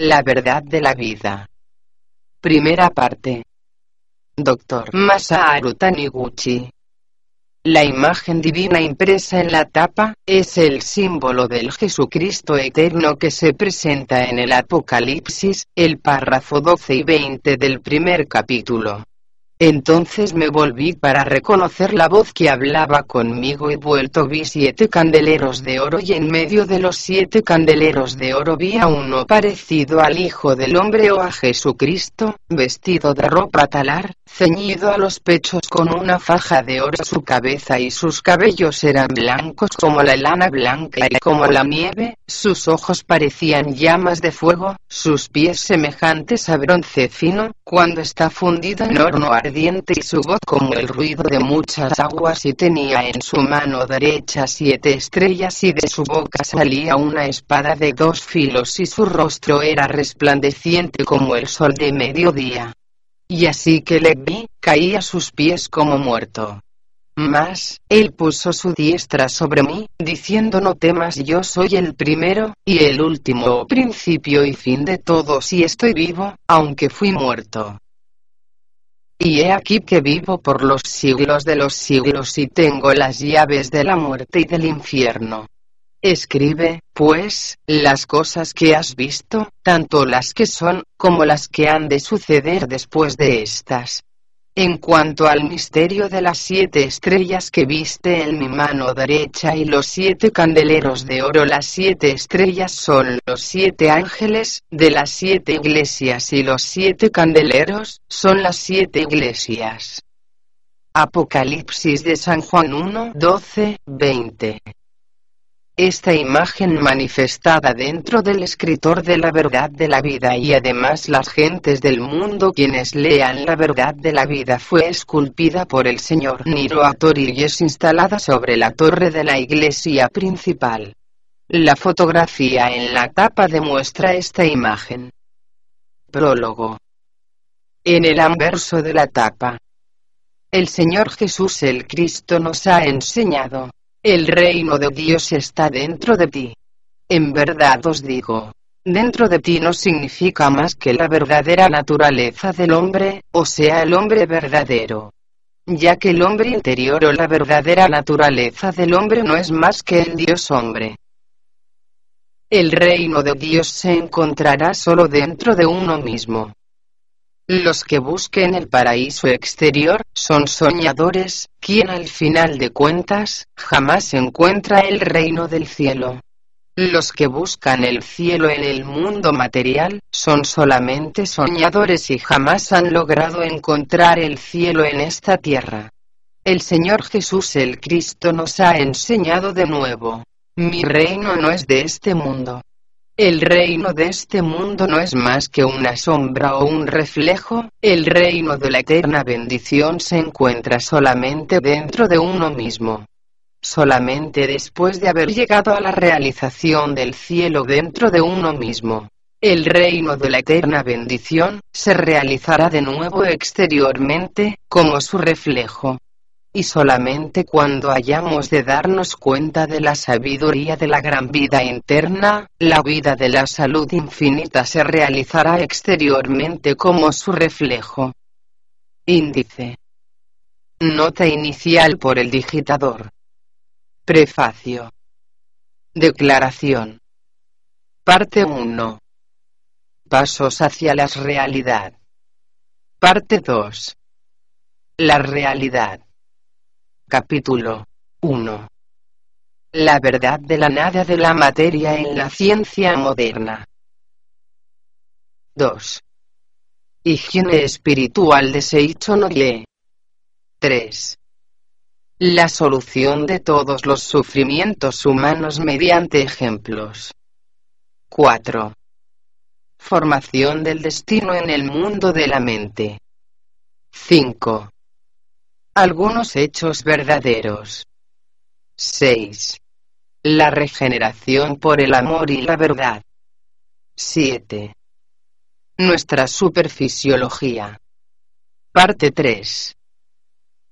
La verdad de la vida. Primera parte. Dr. Masaharu Taniguchi. La imagen divina impresa en la tapa, es el símbolo del Jesucristo eterno que se presenta en el Apocalipsis, el párrafo 12 y 20 del primer capítulo. Entonces me volví para reconocer la voz que hablaba conmigo. Y vuelto vi siete candeleros de oro y en medio de los siete candeleros de oro vi a uno parecido al Hijo del Hombre o a Jesucristo, vestido de ropa talar, ceñido a los pechos con una faja de oro. Su cabeza y sus cabellos eran blancos como la lana blanca y como la nieve, sus ojos parecían llamas de fuego, sus pies semejantes a bronce fino, cuando está fundido en horno ardiente y su voz como el ruido de muchas aguas y tenía en su mano derecha siete estrellas y de su boca salía una espada de dos filos y su rostro era resplandeciente como el sol de mediodía. Y así que le vi, caí a sus pies como muerto. Mas, él puso su diestra sobre mí, diciendo no temas yo soy el primero, y el último principio y fin de todos y estoy vivo, aunque fui muerto. Y he aquí que vivo por los siglos de los siglos y tengo las llaves de la muerte y del infierno. Escribe, pues, las cosas que has visto, tanto las que son, como las que han de suceder después de estas. En cuanto al misterio de las siete estrellas que viste en mi mano derecha y los siete candeleros de oro, las siete estrellas son los siete ángeles, de las siete iglesias y los siete candeleros, son las siete iglesias. Apocalipsis de San Juan 1, 12, 20. Esta imagen manifestada dentro del escritor de la verdad de la vida y además las gentes del mundo quienes lean la verdad de la vida fue esculpida por el señor Niro Atori y es instalada sobre la torre de la iglesia principal. La fotografía en la tapa demuestra esta imagen. Prólogo. En el anverso de la tapa. El Señor Jesús el Cristo nos ha enseñado el reino de Dios está dentro de ti. En verdad os digo, dentro de ti no significa más que la verdadera naturaleza del hombre, o sea el hombre verdadero. Ya que el hombre interior o la verdadera naturaleza del hombre no es más que el Dios hombre. El reino de Dios se encontrará solo dentro de uno mismo. Los que busquen el paraíso exterior, son soñadores, quien al final de cuentas, jamás encuentra el reino del cielo. Los que buscan el cielo en el mundo material, son solamente soñadores y jamás han logrado encontrar el cielo en esta tierra. El Señor Jesús el Cristo nos ha enseñado de nuevo. Mi reino no es de este mundo. El reino de este mundo no es más que una sombra o un reflejo, el reino de la eterna bendición se encuentra solamente dentro de uno mismo. Solamente después de haber llegado a la realización del cielo dentro de uno mismo. El reino de la eterna bendición, se realizará de nuevo exteriormente, como su reflejo y solamente cuando hayamos de darnos cuenta de la sabiduría de la gran vida interna, la vida de la salud infinita se realizará exteriormente como su reflejo. Índice. Nota inicial por el digitador. Prefacio. Declaración. Parte 1. Pasos hacia la realidad. Parte 2. La realidad. Capítulo 1. La verdad de la nada de la materia en la ciencia moderna. 2. Higiene espiritual de Seicho Ye. 3. La solución de todos los sufrimientos humanos mediante ejemplos. 4. Formación del destino en el mundo de la mente. 5. Algunos hechos verdaderos. 6. La regeneración por el amor y la verdad. 7. Nuestra superfisiología. Parte 3.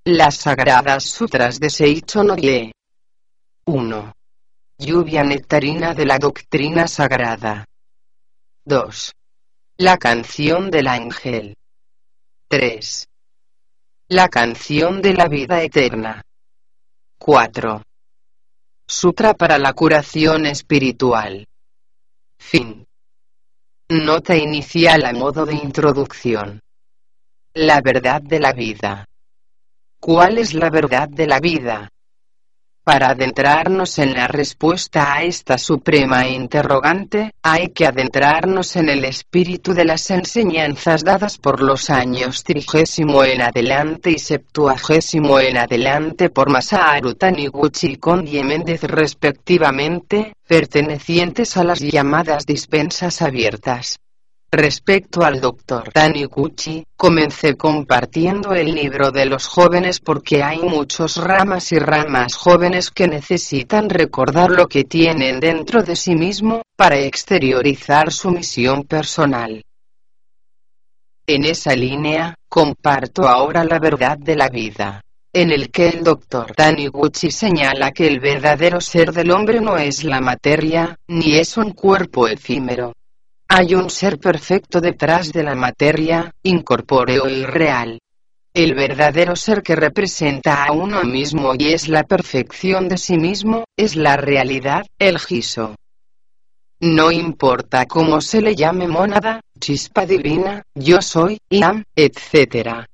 Las sagradas sutras de Seicho no Ye. 1. Lluvia nectarina de la doctrina sagrada. 2. La canción del ángel. 3. La canción de la vida eterna. 4. Sutra para la curación espiritual. Fin. Nota inicial a modo de introducción. La verdad de la vida. ¿Cuál es la verdad de la vida? Para adentrarnos en la respuesta a esta suprema interrogante, hay que adentrarnos en el espíritu de las enseñanzas dadas por los años trigésimo en adelante y septuagésimo en adelante por Masaharu Taniguchi y Méndez respectivamente, pertenecientes a las llamadas dispensas abiertas. Respecto al Dr. Taniguchi, comencé compartiendo el libro de los jóvenes porque hay muchos ramas y ramas jóvenes que necesitan recordar lo que tienen dentro de sí mismo, para exteriorizar su misión personal. En esa línea, comparto ahora la verdad de la vida en el que el Dr. Taniguchi señala que el verdadero ser del hombre no es la materia, ni es un cuerpo efímero, hay un ser perfecto detrás de la materia, incorpóreo y real. El verdadero ser que representa a uno mismo y es la perfección de sí mismo, es la realidad, el giso. No importa cómo se le llame mónada, chispa divina, yo soy, am, etc.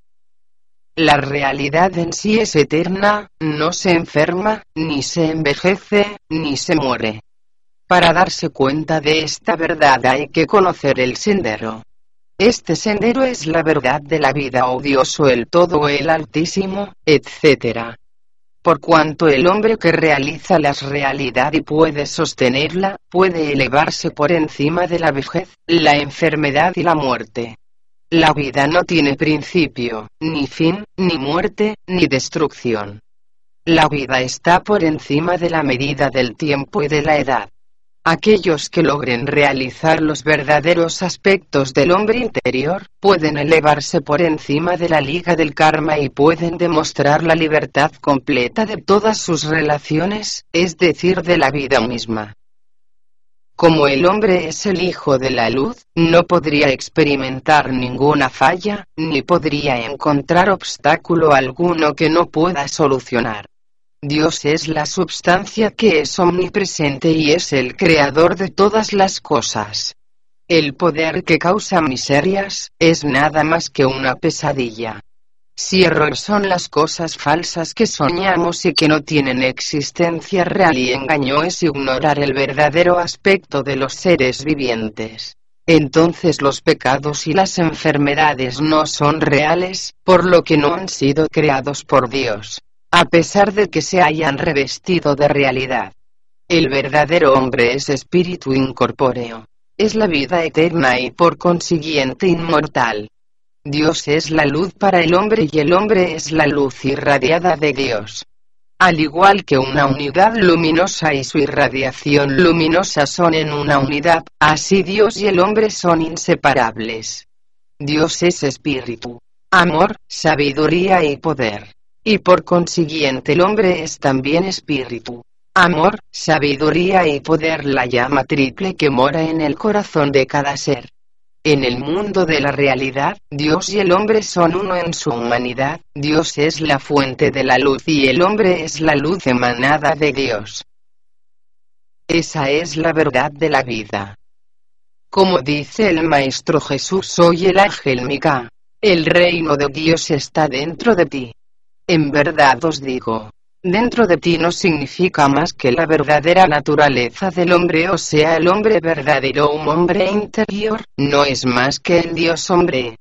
La realidad en sí es eterna, no se enferma, ni se envejece, ni se muere. Para darse cuenta de esta verdad hay que conocer el sendero. Este sendero es la verdad de la vida o Dios o el todo o el altísimo, etc. Por cuanto el hombre que realiza la realidad y puede sostenerla, puede elevarse por encima de la vejez, la enfermedad y la muerte. La vida no tiene principio, ni fin, ni muerte, ni destrucción. La vida está por encima de la medida del tiempo y de la edad. Aquellos que logren realizar los verdaderos aspectos del hombre interior, pueden elevarse por encima de la liga del karma y pueden demostrar la libertad completa de todas sus relaciones, es decir, de la vida misma. Como el hombre es el hijo de la luz, no podría experimentar ninguna falla, ni podría encontrar obstáculo alguno que no pueda solucionar. Dios es la substancia que es omnipresente y es el creador de todas las cosas. El poder que causa miserias, es nada más que una pesadilla. Si error son las cosas falsas que soñamos y que no tienen existencia real y engaño es ignorar el verdadero aspecto de los seres vivientes. Entonces los pecados y las enfermedades no son reales, por lo que no han sido creados por Dios a pesar de que se hayan revestido de realidad. El verdadero hombre es espíritu incorpóreo. Es la vida eterna y por consiguiente inmortal. Dios es la luz para el hombre y el hombre es la luz irradiada de Dios. Al igual que una unidad luminosa y su irradiación luminosa son en una unidad, así Dios y el hombre son inseparables. Dios es espíritu, amor, sabiduría y poder. Y por consiguiente el hombre es también espíritu, amor, sabiduría y poder la llama triple que mora en el corazón de cada ser. En el mundo de la realidad, Dios y el hombre son uno en su humanidad, Dios es la fuente de la luz y el hombre es la luz emanada de Dios. Esa es la verdad de la vida. Como dice el Maestro Jesús, soy el ángel Mica. El reino de Dios está dentro de ti. En verdad os digo, dentro de ti no significa más que la verdadera naturaleza del hombre, o sea, el hombre verdadero, un hombre interior, no es más que el Dios hombre.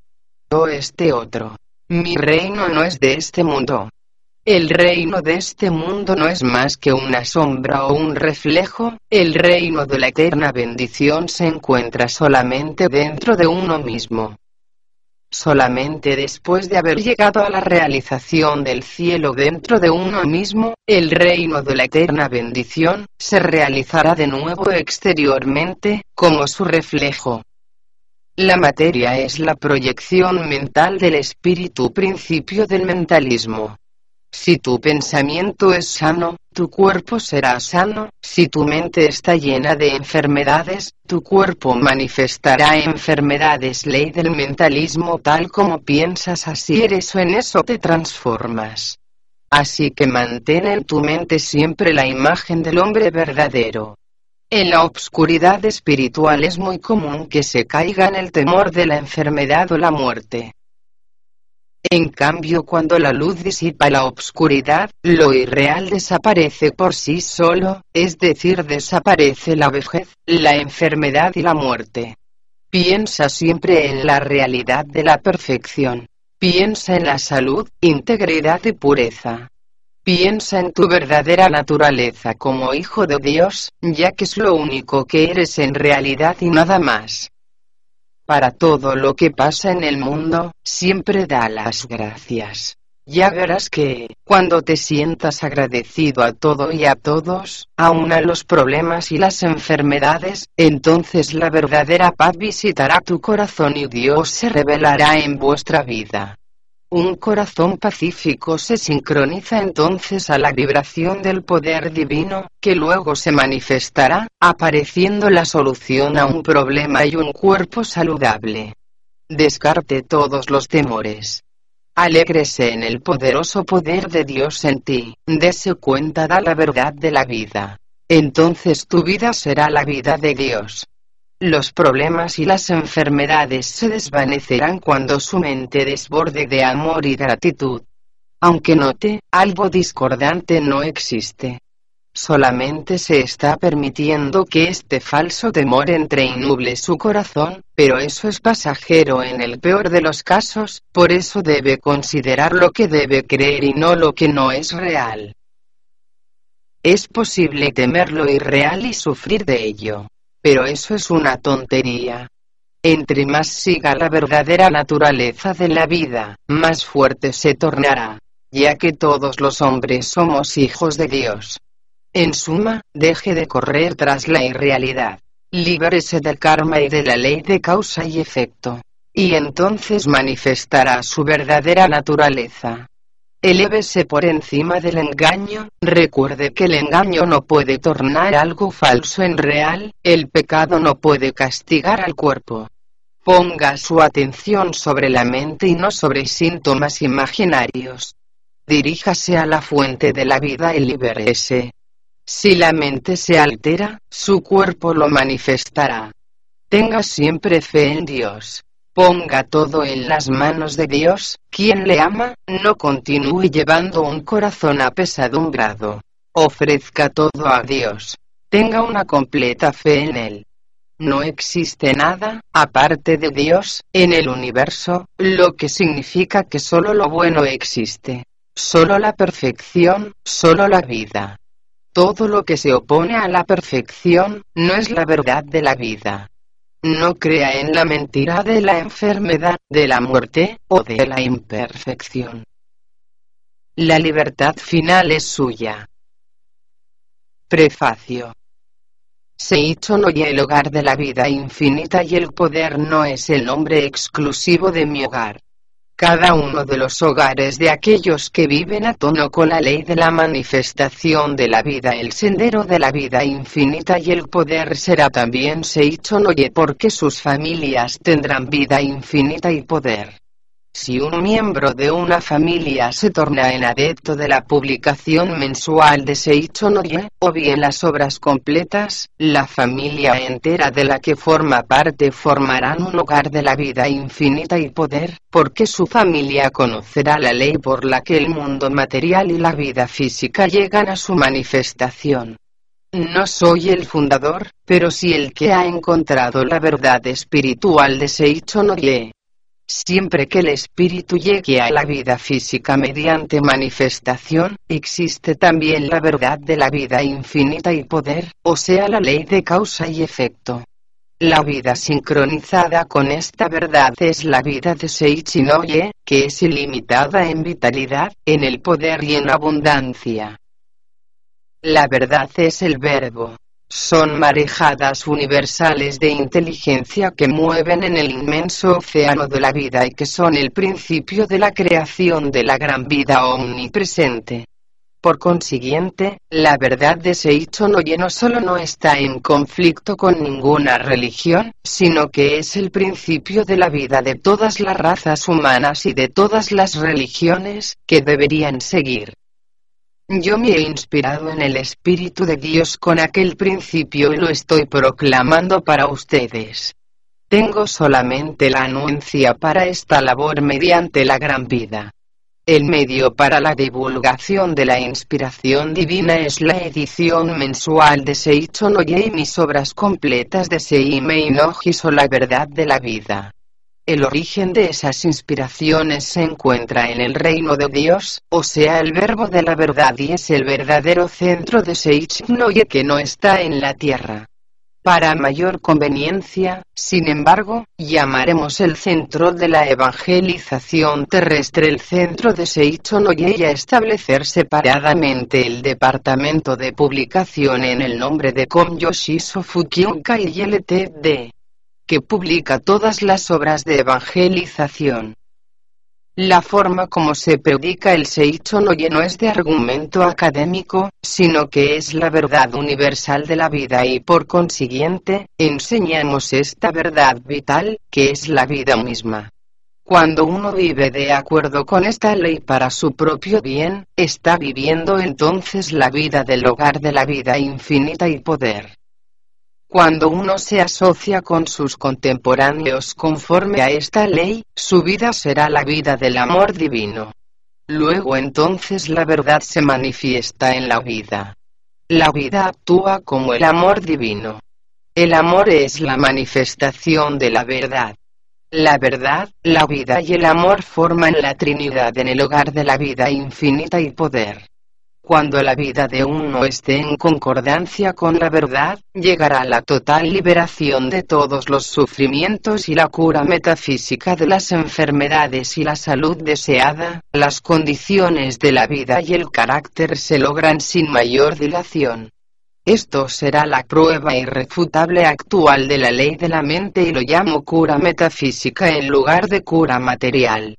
O este otro. Mi reino no es de este mundo. El reino de este mundo no es más que una sombra o un reflejo, el reino de la eterna bendición se encuentra solamente dentro de uno mismo. Solamente después de haber llegado a la realización del cielo dentro de uno mismo, el reino de la eterna bendición, se realizará de nuevo exteriormente, como su reflejo. La materia es la proyección mental del espíritu principio del mentalismo. Si tu pensamiento es sano, tu cuerpo será sano, si tu mente está llena de enfermedades, tu cuerpo manifestará enfermedades. Ley del mentalismo tal como piensas así eres o en eso te transformas. Así que mantén en tu mente siempre la imagen del hombre verdadero. En la obscuridad espiritual es muy común que se caiga en el temor de la enfermedad o la muerte. En cambio, cuando la luz disipa la obscuridad, lo irreal desaparece por sí solo, es decir, desaparece la vejez, la enfermedad y la muerte. Piensa siempre en la realidad de la perfección. Piensa en la salud, integridad y pureza. Piensa en tu verdadera naturaleza como hijo de Dios, ya que es lo único que eres en realidad y nada más para todo lo que pasa en el mundo, siempre da las gracias. Ya verás que, cuando te sientas agradecido a todo y a todos, aun a los problemas y las enfermedades, entonces la verdadera paz visitará tu corazón y Dios se revelará en vuestra vida. Un corazón pacífico se sincroniza entonces a la vibración del poder divino, que luego se manifestará, apareciendo la solución a un problema y un cuerpo saludable. Descarte todos los temores. Alégrese en el poderoso poder de Dios en ti, dese cuenta da la verdad de la vida. Entonces tu vida será la vida de Dios. Los problemas y las enfermedades se desvanecerán cuando su mente desborde de amor y gratitud. Aunque note, algo discordante no existe. Solamente se está permitiendo que este falso temor entre y nuble su corazón, pero eso es pasajero en el peor de los casos, por eso debe considerar lo que debe creer y no lo que no es real. Es posible temer lo irreal y sufrir de ello. Pero eso es una tontería. Entre más siga la verdadera naturaleza de la vida, más fuerte se tornará, ya que todos los hombres somos hijos de Dios. En suma, deje de correr tras la irrealidad. Libérese del karma y de la ley de causa y efecto. Y entonces manifestará su verdadera naturaleza. Elévese por encima del engaño, recuerde que el engaño no puede tornar algo falso en real, el pecado no puede castigar al cuerpo. Ponga su atención sobre la mente y no sobre síntomas imaginarios. Diríjase a la fuente de la vida y libérese. Si la mente se altera, su cuerpo lo manifestará. Tenga siempre fe en Dios. Ponga todo en las manos de Dios, quien le ama, no continúe llevando un corazón apesadumbrado. Ofrezca todo a Dios. Tenga una completa fe en Él. No existe nada, aparte de Dios, en el universo, lo que significa que solo lo bueno existe. Solo la perfección, solo la vida. Todo lo que se opone a la perfección, no es la verdad de la vida. No crea en la mentira de la enfermedad, de la muerte, o de la imperfección. La libertad final es suya. Prefacio. Seicho no y el hogar de la vida infinita y el poder no es el nombre exclusivo de mi hogar cada uno de los hogares de aquellos que viven a tono con la ley de la manifestación de la vida, el sendero de la vida infinita y el poder será también Seicho Noye porque sus familias tendrán vida infinita y poder. Si un miembro de una familia se torna en adepto de la publicación mensual de Seicho Noye, o bien las obras completas, la familia entera de la que forma parte formarán un hogar de la vida infinita y poder, porque su familia conocerá la ley por la que el mundo material y la vida física llegan a su manifestación. No soy el fundador, pero sí el que ha encontrado la verdad espiritual de Seicho Noye. Siempre que el espíritu llegue a la vida física mediante manifestación, existe también la verdad de la vida infinita y poder, o sea la ley de causa y efecto. La vida sincronizada con esta verdad es la vida de Seichinoye, que es ilimitada en vitalidad, en el poder y en abundancia. La verdad es el verbo. Son marejadas universales de inteligencia que mueven en el inmenso océano de la vida y que son el principio de la creación de la gran vida omnipresente. Por consiguiente, la verdad de Seicho no no solo no está en conflicto con ninguna religión, sino que es el principio de la vida de todas las razas humanas y de todas las religiones, que deberían seguir. Yo me he inspirado en el Espíritu de Dios con aquel principio y lo estoy proclamando para ustedes. Tengo solamente la anuencia para esta labor mediante la gran vida. El medio para la divulgación de la inspiración divina es la edición mensual de Seicho no y mis obras completas de Seimei no o la verdad de la vida. El origen de esas inspiraciones se encuentra en el reino de Dios, o sea el verbo de la verdad y es el verdadero centro de Seicho no que no está en la tierra. Para mayor conveniencia, sin embargo, llamaremos el centro de la evangelización terrestre el centro de Seicho y a establecer separadamente el departamento de publicación en el nombre de Komyoshiso Fukiuka y LTD, que publica todas las obras de evangelización. La forma como se predica el Seicho no lleno es de argumento académico, sino que es la verdad universal de la vida y por consiguiente, enseñamos esta verdad vital, que es la vida misma. Cuando uno vive de acuerdo con esta ley para su propio bien, está viviendo entonces la vida del hogar de la vida infinita y poder. Cuando uno se asocia con sus contemporáneos conforme a esta ley, su vida será la vida del amor divino. Luego entonces la verdad se manifiesta en la vida. La vida actúa como el amor divino. El amor es la manifestación de la verdad. La verdad, la vida y el amor forman la Trinidad en el hogar de la vida infinita y poder. Cuando la vida de uno esté en concordancia con la verdad, llegará la total liberación de todos los sufrimientos y la cura metafísica de las enfermedades y la salud deseada, las condiciones de la vida y el carácter se logran sin mayor dilación. Esto será la prueba irrefutable actual de la ley de la mente y lo llamo cura metafísica en lugar de cura material.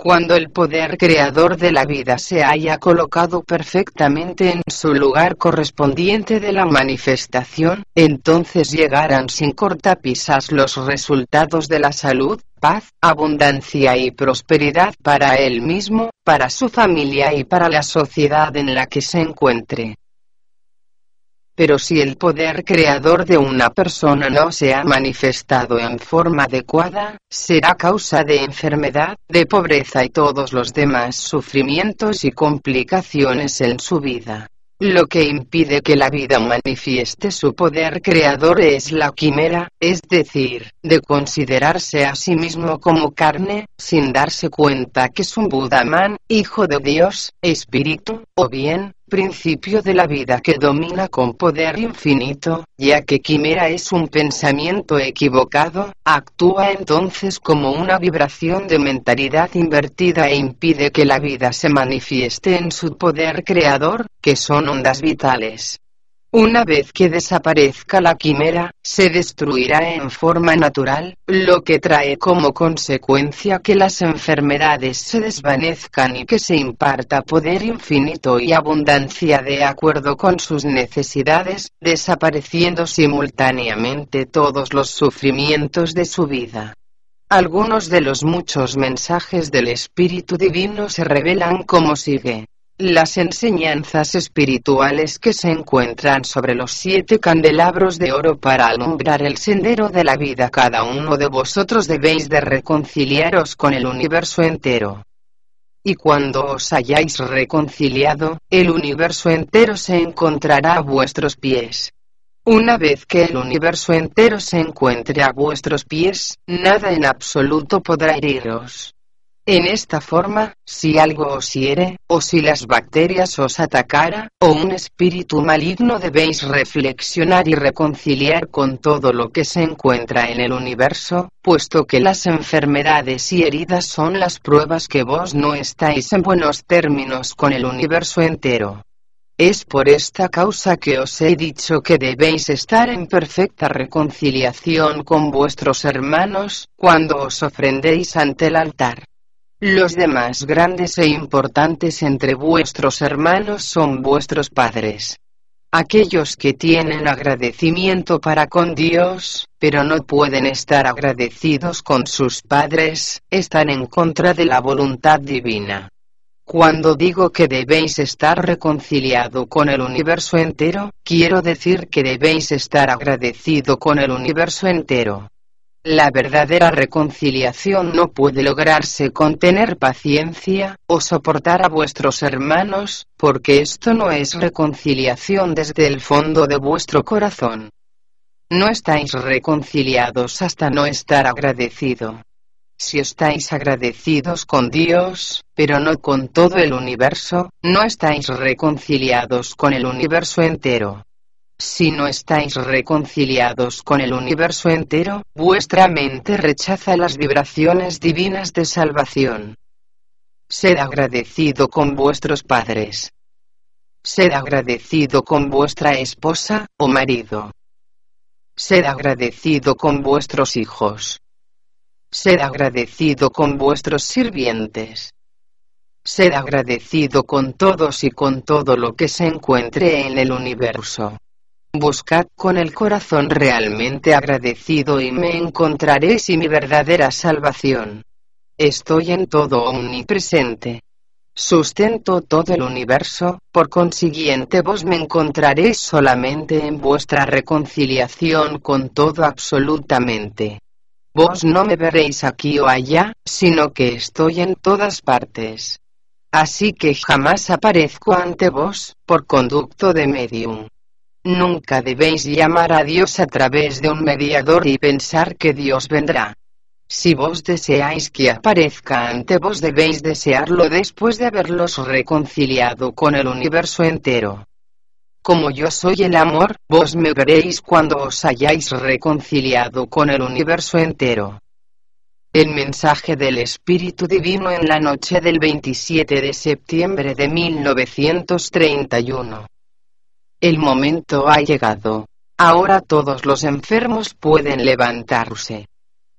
Cuando el poder creador de la vida se haya colocado perfectamente en su lugar correspondiente de la manifestación, entonces llegarán sin cortapisas los resultados de la salud, paz, abundancia y prosperidad para él mismo, para su familia y para la sociedad en la que se encuentre. Pero si el poder creador de una persona no se ha manifestado en forma adecuada, será causa de enfermedad, de pobreza y todos los demás sufrimientos y complicaciones en su vida. Lo que impide que la vida manifieste su poder creador es la quimera, es decir, de considerarse a sí mismo como carne, sin darse cuenta que es un Budaman, hijo de Dios, espíritu, o bien, principio de la vida que domina con poder infinito, ya que quimera es un pensamiento equivocado, actúa entonces como una vibración de mentalidad invertida e impide que la vida se manifieste en su poder creador, que son ondas vitales. Una vez que desaparezca la quimera, se destruirá en forma natural, lo que trae como consecuencia que las enfermedades se desvanezcan y que se imparta poder infinito y abundancia de acuerdo con sus necesidades, desapareciendo simultáneamente todos los sufrimientos de su vida. Algunos de los muchos mensajes del Espíritu Divino se revelan como sigue. Las enseñanzas espirituales que se encuentran sobre los siete candelabros de oro para alumbrar el sendero de la vida cada uno de vosotros debéis de reconciliaros con el universo entero. Y cuando os hayáis reconciliado, el universo entero se encontrará a vuestros pies. Una vez que el universo entero se encuentre a vuestros pies, nada en absoluto podrá heriros. En esta forma, si algo os hiere, o si las bacterias os atacara, o un espíritu maligno debéis reflexionar y reconciliar con todo lo que se encuentra en el universo, puesto que las enfermedades y heridas son las pruebas que vos no estáis en buenos términos con el universo entero. Es por esta causa que os he dicho que debéis estar en perfecta reconciliación con vuestros hermanos, cuando os ofrendéis ante el altar. Los demás grandes e importantes entre vuestros hermanos son vuestros padres. Aquellos que tienen agradecimiento para con Dios, pero no pueden estar agradecidos con sus padres, están en contra de la voluntad divina. Cuando digo que debéis estar reconciliado con el universo entero, quiero decir que debéis estar agradecido con el universo entero. La verdadera reconciliación no puede lograrse con tener paciencia, o soportar a vuestros hermanos, porque esto no es reconciliación desde el fondo de vuestro corazón. No estáis reconciliados hasta no estar agradecido. Si estáis agradecidos con Dios, pero no con todo el universo, no estáis reconciliados con el universo entero. Si no estáis reconciliados con el universo entero, vuestra mente rechaza las vibraciones divinas de salvación. Sed agradecido con vuestros padres. Sed agradecido con vuestra esposa, o marido. Sed agradecido con vuestros hijos. Sed agradecido con vuestros sirvientes. Sed agradecido con todos y con todo lo que se encuentre en el universo. Buscad con el corazón realmente agradecido y me encontraréis y mi verdadera salvación. Estoy en todo omnipresente. Sustento todo el universo, por consiguiente vos me encontraréis solamente en vuestra reconciliación con todo absolutamente. Vos no me veréis aquí o allá, sino que estoy en todas partes. Así que jamás aparezco ante vos, por conducto de medium. Nunca debéis llamar a Dios a través de un mediador y pensar que Dios vendrá. Si vos deseáis que aparezca ante vos debéis desearlo después de haberlos reconciliado con el universo entero. Como yo soy el amor, vos me veréis cuando os hayáis reconciliado con el universo entero. El mensaje del Espíritu Divino en la noche del 27 de septiembre de 1931. El momento ha llegado. Ahora todos los enfermos pueden levantarse.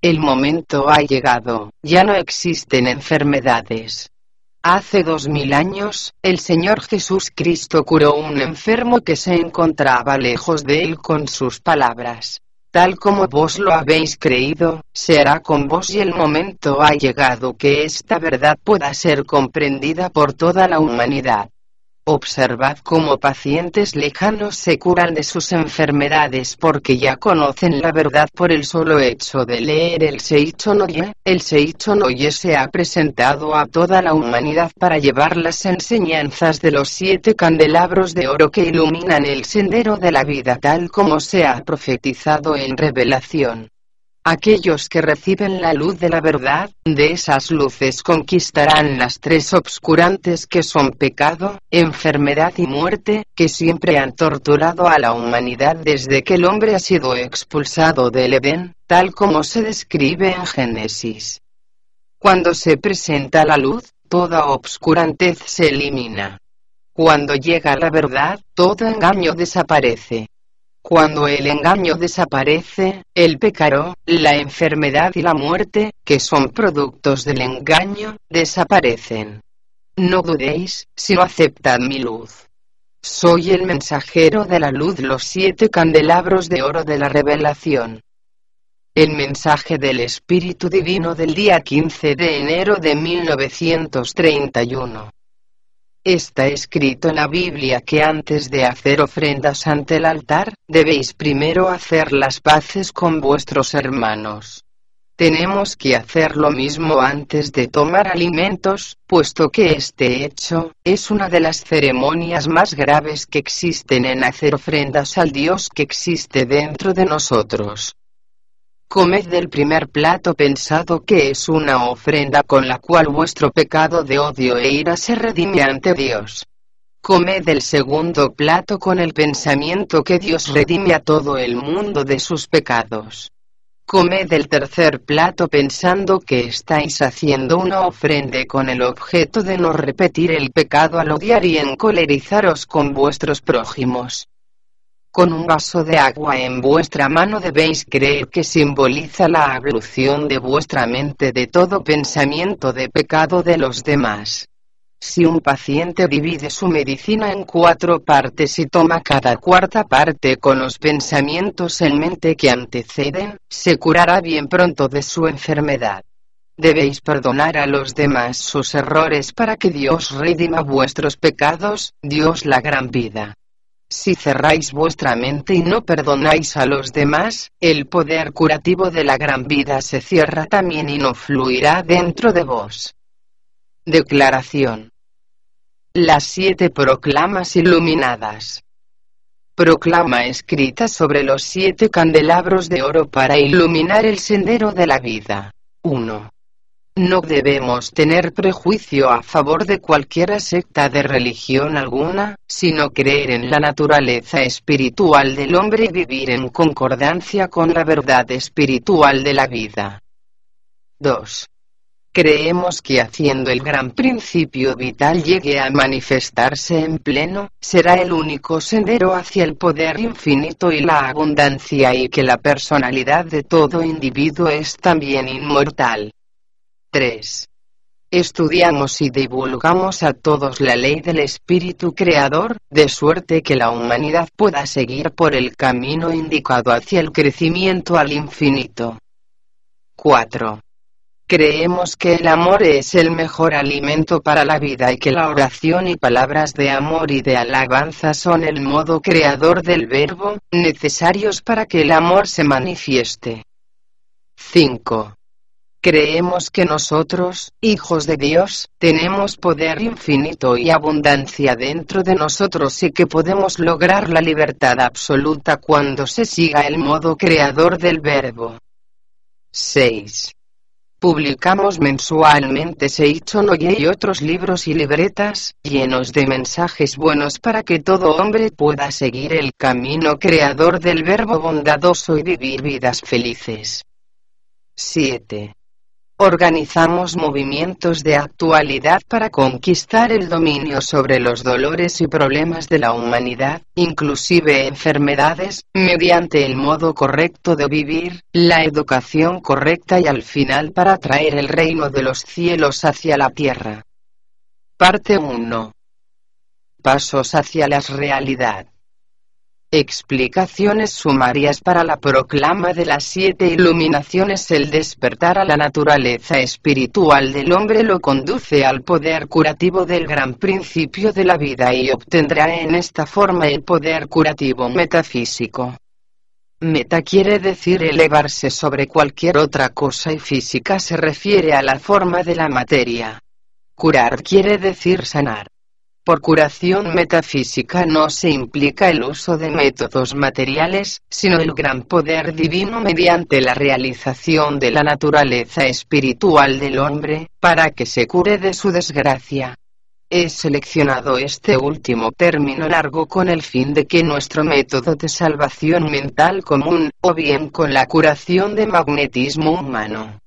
El momento ha llegado, ya no existen enfermedades. Hace dos mil años, el Señor Jesús Cristo curó un enfermo que se encontraba lejos de él con sus palabras. Tal como vos lo habéis creído, se hará con vos y el momento ha llegado que esta verdad pueda ser comprendida por toda la humanidad. Observad cómo pacientes lejanos se curan de sus enfermedades porque ya conocen la verdad por el solo hecho de leer el Seichonoye. El Seichonoye se ha presentado a toda la humanidad para llevar las enseñanzas de los siete candelabros de oro que iluminan el sendero de la vida tal como se ha profetizado en revelación. Aquellos que reciben la luz de la verdad, de esas luces conquistarán las tres obscurantes que son pecado, enfermedad y muerte, que siempre han torturado a la humanidad desde que el hombre ha sido expulsado del Edén, tal como se describe en Génesis. Cuando se presenta la luz, toda obscurantez se elimina. Cuando llega la verdad, todo engaño desaparece. Cuando el engaño desaparece, el pecado, la enfermedad y la muerte, que son productos del engaño, desaparecen. No dudéis, sino aceptad mi luz. Soy el mensajero de la luz, los siete candelabros de oro de la revelación. El mensaje del Espíritu Divino del día 15 de enero de 1931. Está escrito en la Biblia que antes de hacer ofrendas ante el altar, debéis primero hacer las paces con vuestros hermanos. Tenemos que hacer lo mismo antes de tomar alimentos, puesto que este hecho, es una de las ceremonias más graves que existen en hacer ofrendas al Dios que existe dentro de nosotros. Comed del primer plato pensado que es una ofrenda con la cual vuestro pecado de odio e ira se redime ante Dios. Comed del segundo plato con el pensamiento que Dios redime a todo el mundo de sus pecados. Comed el tercer plato pensando que estáis haciendo una ofrenda con el objeto de no repetir el pecado al odiar y encolerizaros con vuestros prójimos. Con un vaso de agua en vuestra mano debéis creer que simboliza la ablución de vuestra mente de todo pensamiento de pecado de los demás. Si un paciente divide su medicina en cuatro partes y toma cada cuarta parte con los pensamientos en mente que anteceden, se curará bien pronto de su enfermedad. Debéis perdonar a los demás sus errores para que Dios redima vuestros pecados, Dios la gran vida. Si cerráis vuestra mente y no perdonáis a los demás, el poder curativo de la gran vida se cierra también y no fluirá dentro de vos. Declaración. Las siete proclamas iluminadas. Proclama escrita sobre los siete candelabros de oro para iluminar el sendero de la vida. 1. No debemos tener prejuicio a favor de cualquier secta de religión alguna, sino creer en la naturaleza espiritual del hombre y vivir en concordancia con la verdad espiritual de la vida. 2. Creemos que haciendo el gran principio vital llegue a manifestarse en pleno, será el único sendero hacia el poder infinito y la abundancia y que la personalidad de todo individuo es también inmortal. 3. Estudiamos y divulgamos a todos la ley del Espíritu Creador, de suerte que la humanidad pueda seguir por el camino indicado hacia el crecimiento al infinito. 4. Creemos que el amor es el mejor alimento para la vida y que la oración y palabras de amor y de alabanza son el modo creador del verbo, necesarios para que el amor se manifieste. 5. Creemos que nosotros, hijos de Dios, tenemos poder infinito y abundancia dentro de nosotros y que podemos lograr la libertad absoluta cuando se siga el modo creador del verbo. 6. Publicamos mensualmente Seichonoye y otros libros y libretas, llenos de mensajes buenos para que todo hombre pueda seguir el camino creador del verbo bondadoso y vivir vidas felices. 7. Organizamos movimientos de actualidad para conquistar el dominio sobre los dolores y problemas de la humanidad, inclusive enfermedades, mediante el modo correcto de vivir, la educación correcta y al final para traer el reino de los cielos hacia la tierra. Parte 1. Pasos hacia la realidad. Explicaciones sumarias para la proclama de las siete iluminaciones El despertar a la naturaleza espiritual del hombre lo conduce al poder curativo del gran principio de la vida y obtendrá en esta forma el poder curativo metafísico. Meta quiere decir elevarse sobre cualquier otra cosa y física se refiere a la forma de la materia. Curar quiere decir sanar. Por curación metafísica no se implica el uso de métodos materiales, sino el gran poder divino mediante la realización de la naturaleza espiritual del hombre, para que se cure de su desgracia. He seleccionado este último término largo con el fin de que nuestro método de salvación mental común, o bien con la curación de magnetismo humano,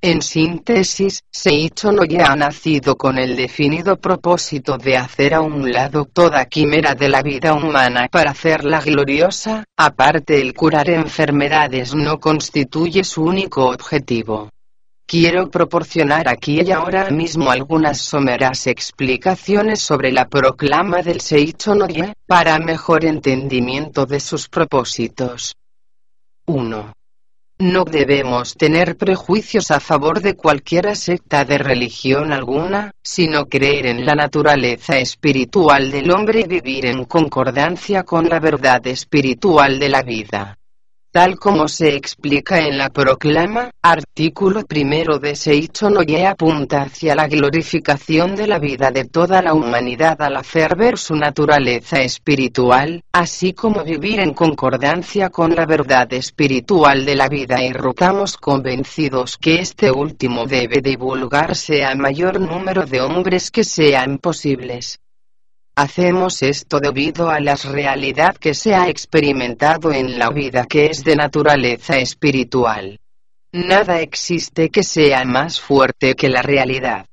en síntesis, Seicho ya ha nacido con el definido propósito de hacer a un lado toda quimera de la vida humana para hacerla gloriosa, aparte el curar enfermedades no constituye su único objetivo. Quiero proporcionar aquí y ahora mismo algunas someras explicaciones sobre la proclama del Seicho Noye, para mejor entendimiento de sus propósitos. 1. No debemos tener prejuicios a favor de cualquier secta de religión alguna, sino creer en la naturaleza espiritual del hombre y vivir en concordancia con la verdad espiritual de la vida tal como se explica en la proclama, artículo primero de Seicho Noye apunta hacia la glorificación de la vida de toda la humanidad al hacer ver su naturaleza espiritual, así como vivir en concordancia con la verdad espiritual de la vida y rotamos convencidos que este último debe divulgarse a mayor número de hombres que sean posibles. Hacemos esto debido a la realidad que se ha experimentado en la vida que es de naturaleza espiritual. Nada existe que sea más fuerte que la realidad.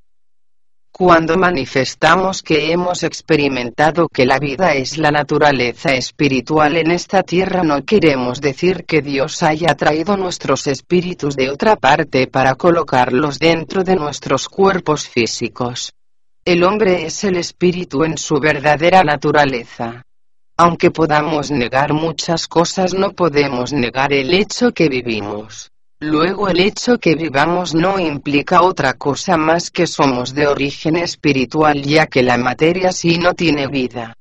Cuando manifestamos que hemos experimentado que la vida es la naturaleza espiritual en esta tierra no queremos decir que Dios haya traído nuestros espíritus de otra parte para colocarlos dentro de nuestros cuerpos físicos. El hombre es el espíritu en su verdadera naturaleza. Aunque podamos negar muchas cosas no podemos negar el hecho que vivimos. Luego el hecho que vivamos no implica otra cosa más que somos de origen espiritual ya que la materia sí no tiene vida.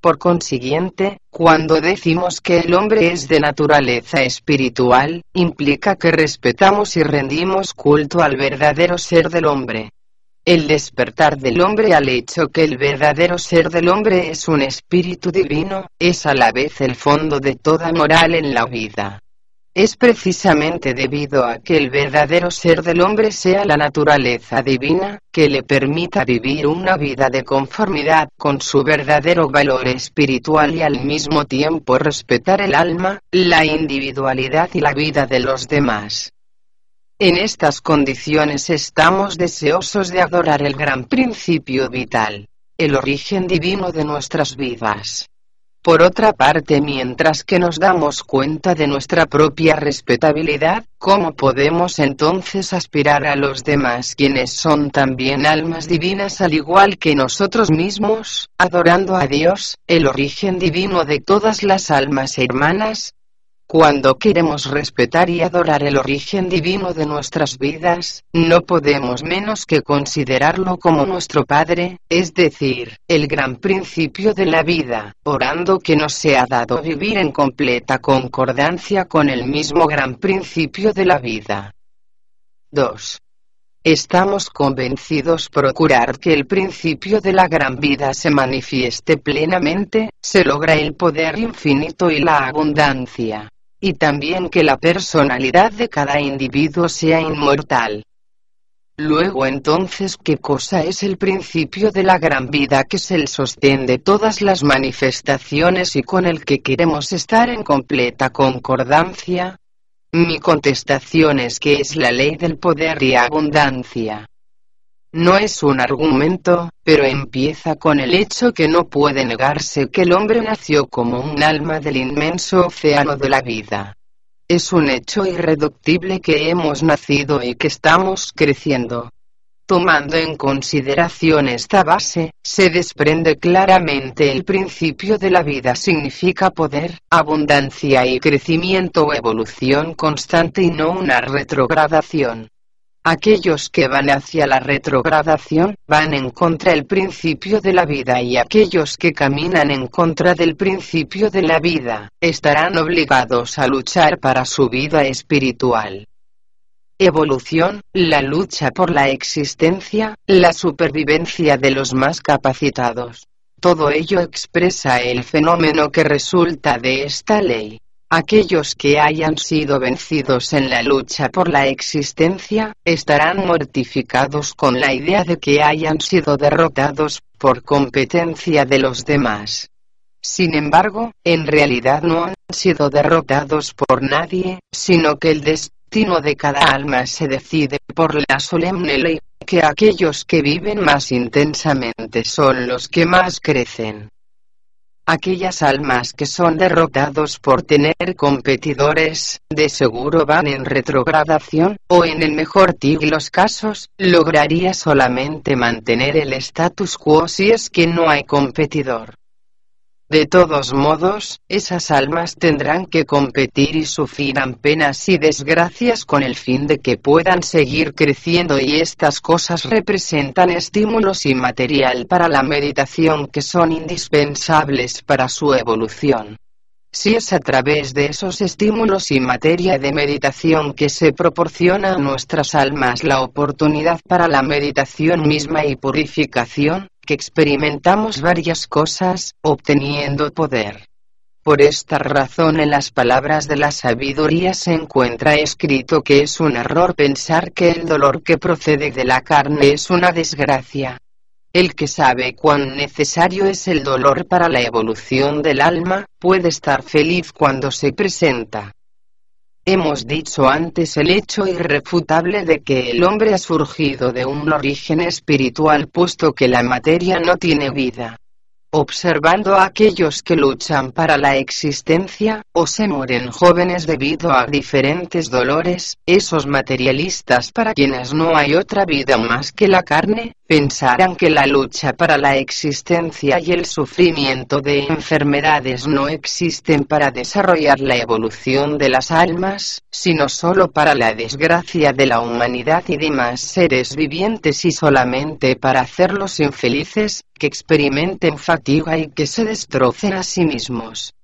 Por consiguiente, cuando decimos que el hombre es de naturaleza espiritual, implica que respetamos y rendimos culto al verdadero ser del hombre. El despertar del hombre al hecho que el verdadero ser del hombre es un espíritu divino, es a la vez el fondo de toda moral en la vida. Es precisamente debido a que el verdadero ser del hombre sea la naturaleza divina, que le permita vivir una vida de conformidad con su verdadero valor espiritual y al mismo tiempo respetar el alma, la individualidad y la vida de los demás. En estas condiciones estamos deseosos de adorar el gran principio vital, el origen divino de nuestras vidas. Por otra parte, mientras que nos damos cuenta de nuestra propia respetabilidad, ¿cómo podemos entonces aspirar a los demás quienes son también almas divinas al igual que nosotros mismos, adorando a Dios, el origen divino de todas las almas hermanas? Cuando queremos respetar y adorar el origen divino de nuestras vidas, no podemos menos que considerarlo como nuestro Padre, es decir, el gran principio de la vida, orando que nos sea dado vivir en completa concordancia con el mismo gran principio de la vida. 2. Estamos convencidos procurar que el principio de la gran vida se manifieste plenamente, se logra el poder infinito y la abundancia y también que la personalidad de cada individuo sea inmortal. Luego entonces, ¿qué cosa es el principio de la gran vida que es el sostén de todas las manifestaciones y con el que queremos estar en completa concordancia? Mi contestación es que es la ley del poder y abundancia. No es un argumento, pero empieza con el hecho que no puede negarse que el hombre nació como un alma del inmenso océano de la vida. Es un hecho irreductible que hemos nacido y que estamos creciendo. Tomando en consideración esta base, se desprende claramente el principio de la vida significa poder, abundancia y crecimiento o evolución constante y no una retrogradación. Aquellos que van hacia la retrogradación, van en contra del principio de la vida y aquellos que caminan en contra del principio de la vida, estarán obligados a luchar para su vida espiritual. Evolución, la lucha por la existencia, la supervivencia de los más capacitados. Todo ello expresa el fenómeno que resulta de esta ley. Aquellos que hayan sido vencidos en la lucha por la existencia, estarán mortificados con la idea de que hayan sido derrotados, por competencia de los demás. Sin embargo, en realidad no han sido derrotados por nadie, sino que el destino de cada alma se decide por la solemne ley, que aquellos que viven más intensamente son los que más crecen. Aquellas almas que son derrotados por tener competidores, de seguro van en retrogradación, o en el mejor de los casos, lograría solamente mantener el status quo si es que no hay competidor. De todos modos, esas almas tendrán que competir y sufrirán penas y desgracias con el fin de que puedan seguir creciendo y estas cosas representan estímulos y material para la meditación que son indispensables para su evolución. Si es a través de esos estímulos y materia de meditación que se proporciona a nuestras almas la oportunidad para la meditación misma y purificación, que experimentamos varias cosas, obteniendo poder. Por esta razón en las palabras de la sabiduría se encuentra escrito que es un error pensar que el dolor que procede de la carne es una desgracia. El que sabe cuán necesario es el dolor para la evolución del alma, puede estar feliz cuando se presenta. Hemos dicho antes el hecho irrefutable de que el hombre ha surgido de un origen espiritual puesto que la materia no tiene vida observando a aquellos que luchan para la existencia, o se mueren jóvenes debido a diferentes dolores, esos materialistas para quienes no hay otra vida más que la carne, pensarán que la lucha para la existencia y el sufrimiento de enfermedades no existen para desarrollar la evolución de las almas, sino solo para la desgracia de la humanidad y demás seres vivientes y solamente para hacerlos infelices, que experimenten y que se destrocen a sí mismos.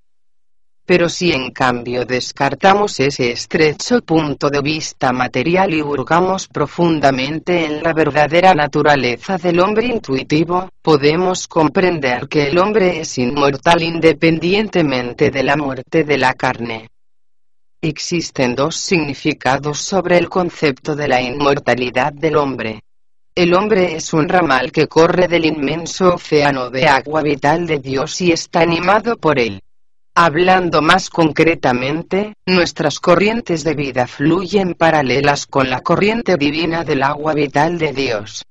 Pero si en cambio descartamos ese estrecho punto de vista material y hurgamos profundamente en la verdadera naturaleza del hombre intuitivo, podemos comprender que el hombre es inmortal independientemente de la muerte de la carne. Existen dos significados sobre el concepto de la inmortalidad del hombre. El hombre es un ramal que corre del inmenso océano de agua vital de Dios y está animado por él. Hablando más concretamente, nuestras corrientes de vida fluyen paralelas con la corriente divina del agua vital de Dios.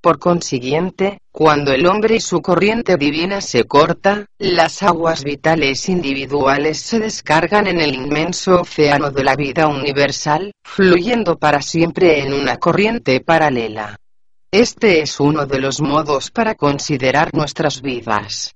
Por consiguiente, cuando el hombre y su corriente divina se corta, las aguas vitales individuales se descargan en el inmenso océano de la vida universal, fluyendo para siempre en una corriente paralela. Este es uno de los modos para considerar nuestras vidas.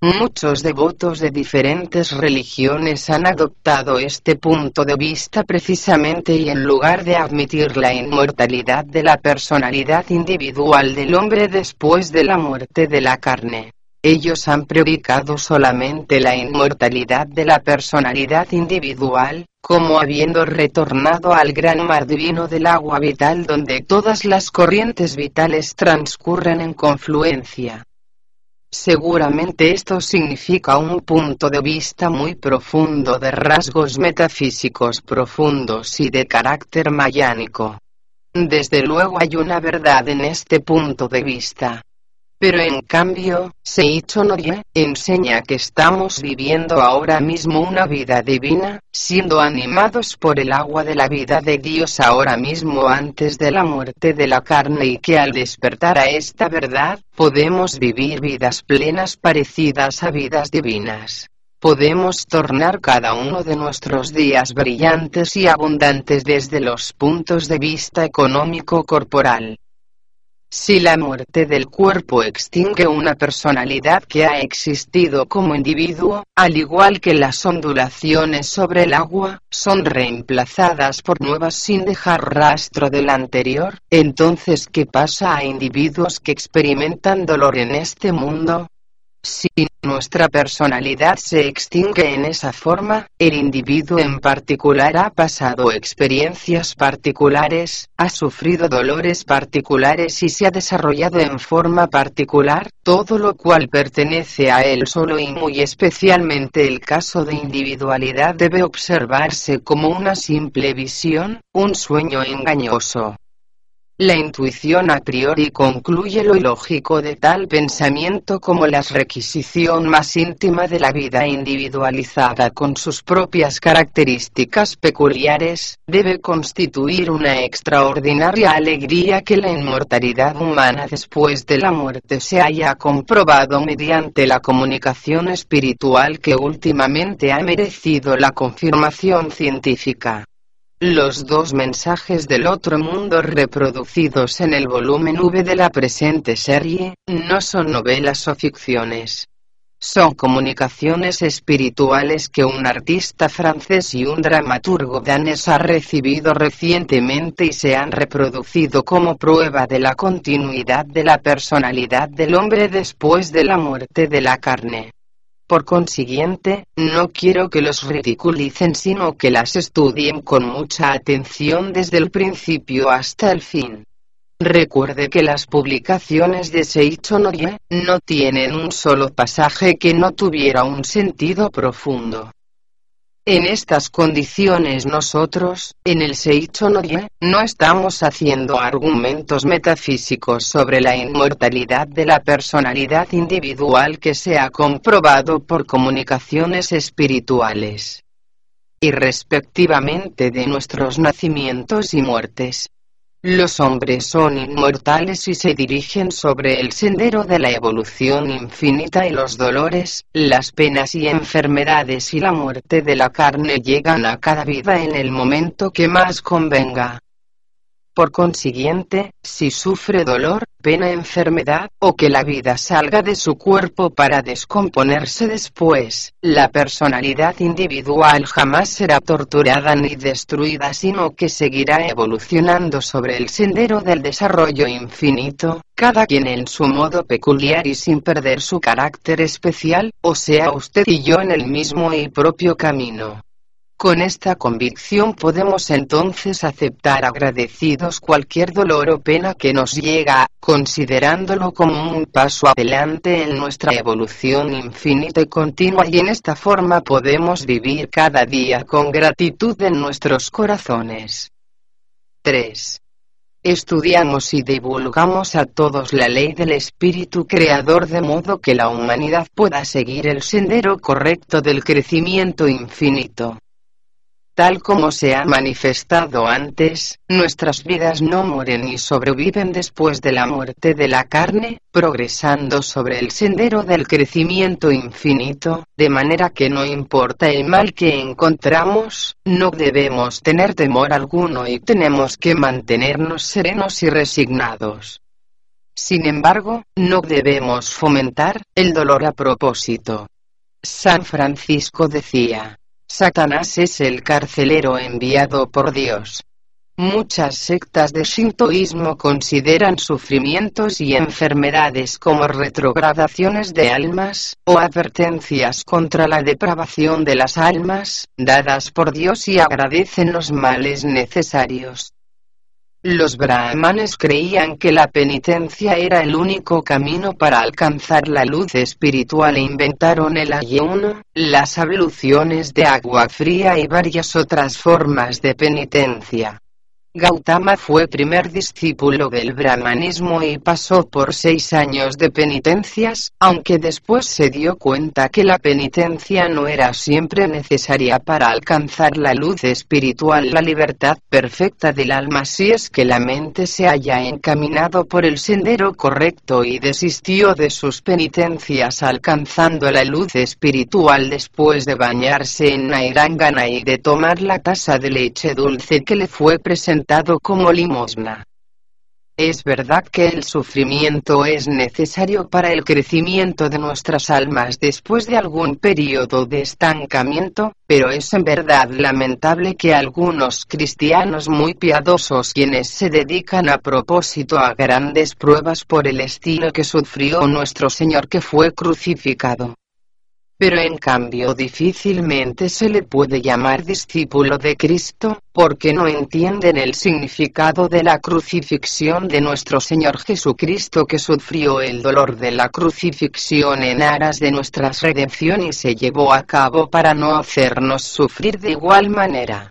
Muchos devotos de diferentes religiones han adoptado este punto de vista precisamente y en lugar de admitir la inmortalidad de la personalidad individual del hombre después de la muerte de la carne, ellos han predicado solamente la inmortalidad de la personalidad individual, como habiendo retornado al gran mar divino del agua vital donde todas las corrientes vitales transcurren en confluencia. Seguramente esto significa un punto de vista muy profundo de rasgos metafísicos profundos y de carácter mayánico. Desde luego hay una verdad en este punto de vista. Pero en cambio, Seicho Norie enseña que estamos viviendo ahora mismo una vida divina, siendo animados por el agua de la vida de Dios ahora mismo antes de la muerte de la carne y que al despertar a esta verdad, podemos vivir vidas plenas parecidas a vidas divinas. Podemos tornar cada uno de nuestros días brillantes y abundantes desde los puntos de vista económico corporal, si la muerte del cuerpo extingue una personalidad que ha existido como individuo, al igual que las ondulaciones sobre el agua, son reemplazadas por nuevas sin dejar rastro del anterior, entonces ¿qué pasa a individuos que experimentan dolor en este mundo? Si nuestra personalidad se extingue en esa forma, el individuo en particular ha pasado experiencias particulares, ha sufrido dolores particulares y se ha desarrollado en forma particular, todo lo cual pertenece a él solo y muy especialmente el caso de individualidad debe observarse como una simple visión, un sueño engañoso. La intuición a priori concluye lo ilógico de tal pensamiento como la requisición más íntima de la vida individualizada con sus propias características peculiares, debe constituir una extraordinaria alegría que la inmortalidad humana después de la muerte se haya comprobado mediante la comunicación espiritual que últimamente ha merecido la confirmación científica. Los dos mensajes del otro mundo reproducidos en el volumen V de la presente serie, no son novelas o ficciones. Son comunicaciones espirituales que un artista francés y un dramaturgo danés ha recibido recientemente y se han reproducido como prueba de la continuidad de la personalidad del hombre después de la muerte de la carne. Por consiguiente, no quiero que los ridiculicen sino que las estudien con mucha atención desde el principio hasta el fin. Recuerde que las publicaciones de Seicho Norie no tienen un solo pasaje que no tuviera un sentido profundo. En estas condiciones nosotros, en el Seicho Norie, no estamos haciendo argumentos metafísicos sobre la inmortalidad de la personalidad individual que se ha comprobado por comunicaciones espirituales. y respectivamente de nuestros nacimientos y muertes. Los hombres son inmortales y se dirigen sobre el sendero de la evolución infinita y los dolores, las penas y enfermedades y la muerte de la carne llegan a cada vida en el momento que más convenga. Por consiguiente, si sufre dolor, pena, enfermedad, o que la vida salga de su cuerpo para descomponerse después, la personalidad individual jamás será torturada ni destruida, sino que seguirá evolucionando sobre el sendero del desarrollo infinito, cada quien en su modo peculiar y sin perder su carácter especial, o sea usted y yo en el mismo y propio camino. Con esta convicción podemos entonces aceptar agradecidos cualquier dolor o pena que nos llega, considerándolo como un paso adelante en nuestra evolución infinita y continua y en esta forma podemos vivir cada día con gratitud en nuestros corazones. 3. Estudiamos y divulgamos a todos la ley del Espíritu Creador de modo que la humanidad pueda seguir el sendero correcto del crecimiento infinito. Tal como se ha manifestado antes, nuestras vidas no mueren y sobreviven después de la muerte de la carne, progresando sobre el sendero del crecimiento infinito, de manera que no importa el mal que encontramos, no debemos tener temor alguno y tenemos que mantenernos serenos y resignados. Sin embargo, no debemos fomentar el dolor a propósito. San Francisco decía, Satanás es el carcelero enviado por Dios. Muchas sectas de shintoísmo consideran sufrimientos y enfermedades como retrogradaciones de almas, o advertencias contra la depravación de las almas, dadas por Dios y agradecen los males necesarios. Los brahmanes creían que la penitencia era el único camino para alcanzar la luz espiritual e inventaron el ayuno, las abluciones de agua fría y varias otras formas de penitencia. Gautama fue primer discípulo del brahmanismo y pasó por seis años de penitencias, aunque después se dio cuenta que la penitencia no era siempre necesaria para alcanzar la luz espiritual, la libertad perfecta del alma si es que la mente se haya encaminado por el sendero correcto y desistió de sus penitencias alcanzando la luz espiritual después de bañarse en Nairangana y de tomar la taza de leche dulce que le fue presentada como limosna. Es verdad que el sufrimiento es necesario para el crecimiento de nuestras almas después de algún periodo de estancamiento, pero es en verdad lamentable que algunos cristianos muy piadosos quienes se dedican a propósito a grandes pruebas por el estilo que sufrió nuestro Señor que fue crucificado, pero en cambio difícilmente se le puede llamar discípulo de Cristo, porque no entienden el significado de la crucifixión de nuestro Señor Jesucristo que sufrió el dolor de la crucifixión en aras de nuestra redención y se llevó a cabo para no hacernos sufrir de igual manera.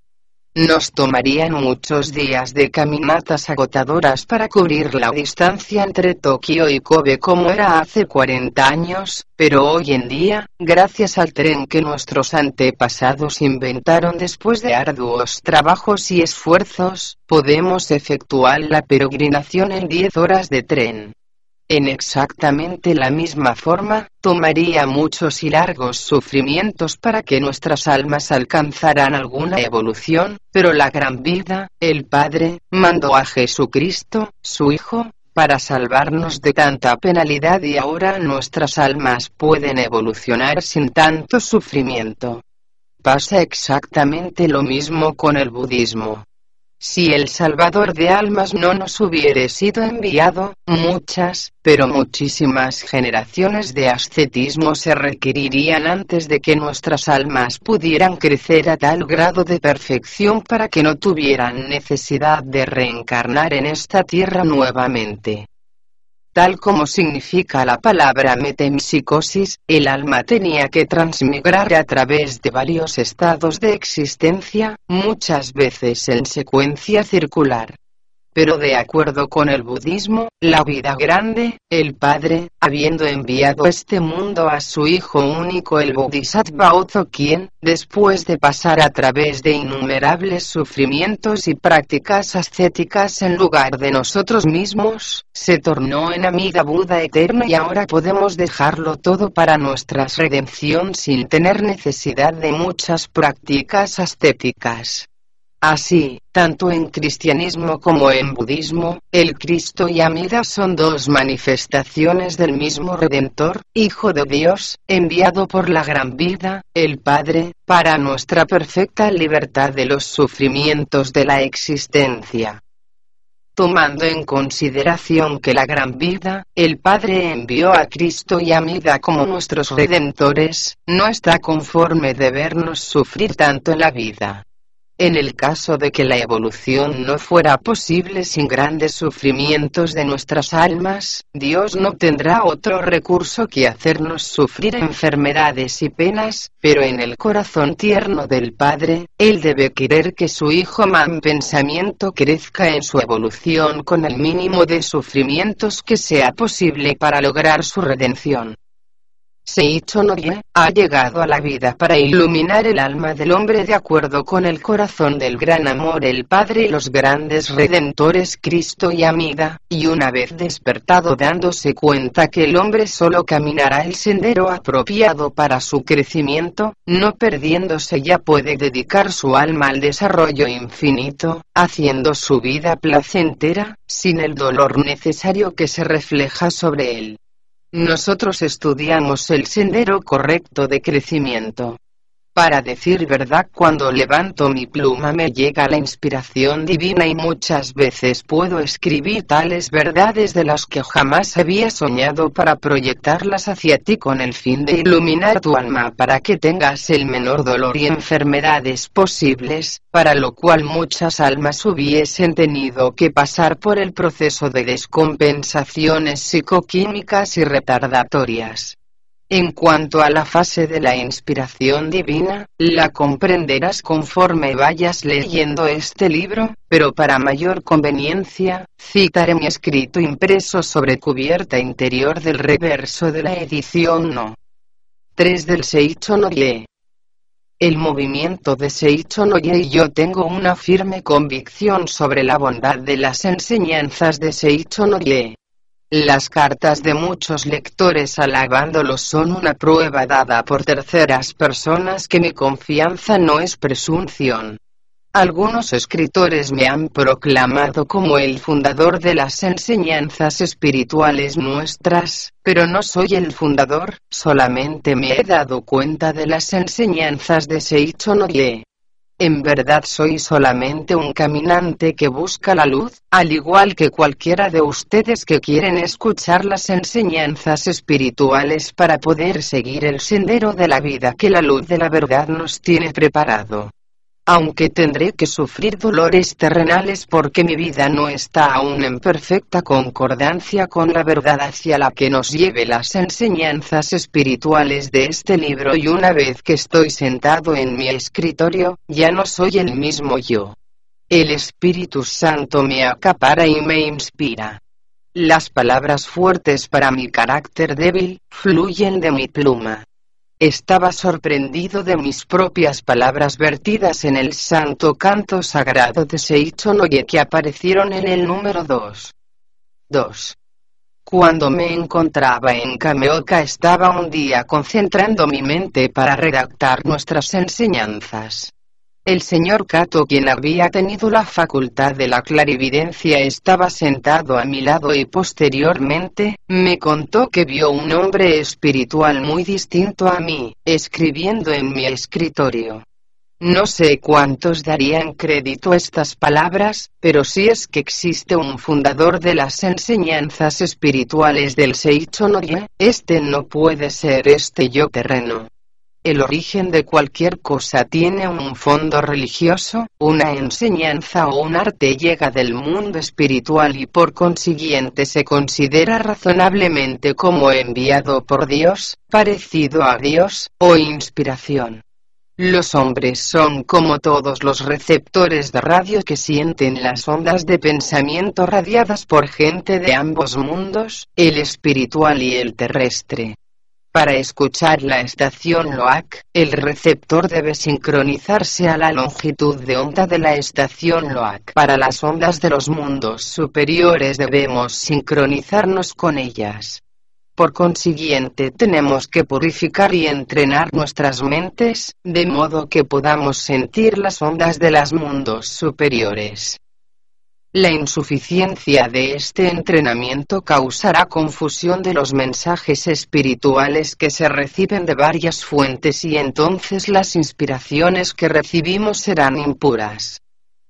Nos tomarían muchos días de caminatas agotadoras para cubrir la distancia entre Tokio y Kobe como era hace 40 años, pero hoy en día, gracias al tren que nuestros antepasados inventaron después de arduos trabajos y esfuerzos, podemos efectuar la peregrinación en 10 horas de tren. En exactamente la misma forma, tomaría muchos y largos sufrimientos para que nuestras almas alcanzaran alguna evolución, pero la gran vida, el Padre, mandó a Jesucristo, su Hijo, para salvarnos de tanta penalidad y ahora nuestras almas pueden evolucionar sin tanto sufrimiento. Pasa exactamente lo mismo con el budismo. Si el Salvador de almas no nos hubiere sido enviado, muchas, pero muchísimas generaciones de ascetismo se requerirían antes de que nuestras almas pudieran crecer a tal grado de perfección para que no tuvieran necesidad de reencarnar en esta tierra nuevamente. Tal como significa la palabra metempsicosis, el alma tenía que transmigrar a través de varios estados de existencia, muchas veces en secuencia circular. Pero de acuerdo con el budismo, la vida grande, el Padre, habiendo enviado este mundo a su Hijo único el Bodhisattva Ozo quien, después de pasar a través de innumerables sufrimientos y prácticas ascéticas en lugar de nosotros mismos, se tornó en Amida Buda eterno y ahora podemos dejarlo todo para nuestra redención sin tener necesidad de muchas prácticas ascéticas. Así, tanto en cristianismo como en budismo, el Cristo y Amida son dos manifestaciones del mismo Redentor, Hijo de Dios, enviado por la gran vida, el Padre, para nuestra perfecta libertad de los sufrimientos de la existencia tomando en consideración que la gran vida, el Padre envió a Cristo y a Mida como nuestros redentores, no está conforme de vernos sufrir tanto en la vida. En el caso de que la evolución no fuera posible sin grandes sufrimientos de nuestras almas, Dios no tendrá otro recurso que hacernos sufrir enfermedades y penas, pero en el corazón tierno del Padre, Él debe querer que su Hijo man pensamiento crezca en su evolución con el mínimo de sufrimientos que sea posible para lograr su redención. Seicho Norie, ha llegado a la vida para iluminar el alma del hombre de acuerdo con el corazón del gran amor el Padre y los grandes redentores Cristo y Amida, y una vez despertado dándose cuenta que el hombre solo caminará el sendero apropiado para su crecimiento, no perdiéndose ya puede dedicar su alma al desarrollo infinito, haciendo su vida placentera, sin el dolor necesario que se refleja sobre él. Nosotros estudiamos el sendero correcto de crecimiento. Para decir verdad, cuando levanto mi pluma me llega la inspiración divina y muchas veces puedo escribir tales verdades de las que jamás había soñado para proyectarlas hacia ti con el fin de iluminar tu alma para que tengas el menor dolor y enfermedades posibles, para lo cual muchas almas hubiesen tenido que pasar por el proceso de descompensaciones psicoquímicas y retardatorias. En cuanto a la fase de la inspiración divina, la comprenderás conforme vayas leyendo este libro, pero para mayor conveniencia, citaré mi escrito impreso sobre cubierta interior del reverso de la edición No. 3 del Seicho Noye. El movimiento de Seicho Noye y yo tengo una firme convicción sobre la bondad de las enseñanzas de Seicho Noye. Las cartas de muchos lectores alabándolos son una prueba dada por terceras personas que mi confianza no es presunción. Algunos escritores me han proclamado como el fundador de las enseñanzas espirituales nuestras, pero no soy el fundador, solamente me he dado cuenta de las enseñanzas de Seicho Noye. En verdad soy solamente un caminante que busca la luz, al igual que cualquiera de ustedes que quieren escuchar las enseñanzas espirituales para poder seguir el sendero de la vida que la luz de la verdad nos tiene preparado aunque tendré que sufrir dolores terrenales porque mi vida no está aún en perfecta concordancia con la verdad hacia la que nos lleve las enseñanzas espirituales de este libro y una vez que estoy sentado en mi escritorio, ya no soy el mismo yo. El Espíritu Santo me acapara y me inspira. Las palabras fuertes para mi carácter débil, fluyen de mi pluma. Estaba sorprendido de mis propias palabras vertidas en el santo canto sagrado de Seicho Noye que aparecieron en el número 2. 2. Cuando me encontraba en Kameoka estaba un día concentrando mi mente para redactar nuestras enseñanzas. El señor Kato, quien había tenido la facultad de la clarividencia, estaba sentado a mi lado y posteriormente, me contó que vio un hombre espiritual muy distinto a mí, escribiendo en mi escritorio. No sé cuántos darían crédito a estas palabras, pero si es que existe un fundador de las enseñanzas espirituales del Seicho Norie, este no puede ser este yo terreno. El origen de cualquier cosa tiene un fondo religioso, una enseñanza o un arte llega del mundo espiritual y por consiguiente se considera razonablemente como enviado por Dios, parecido a Dios, o inspiración. Los hombres son como todos los receptores de radio que sienten las ondas de pensamiento radiadas por gente de ambos mundos, el espiritual y el terrestre. Para escuchar la estación LOAC, el receptor debe sincronizarse a la longitud de onda de la estación LOAC. Para las ondas de los mundos superiores debemos sincronizarnos con ellas. Por consiguiente tenemos que purificar y entrenar nuestras mentes, de modo que podamos sentir las ondas de los mundos superiores. La insuficiencia de este entrenamiento causará confusión de los mensajes espirituales que se reciben de varias fuentes y entonces las inspiraciones que recibimos serán impuras.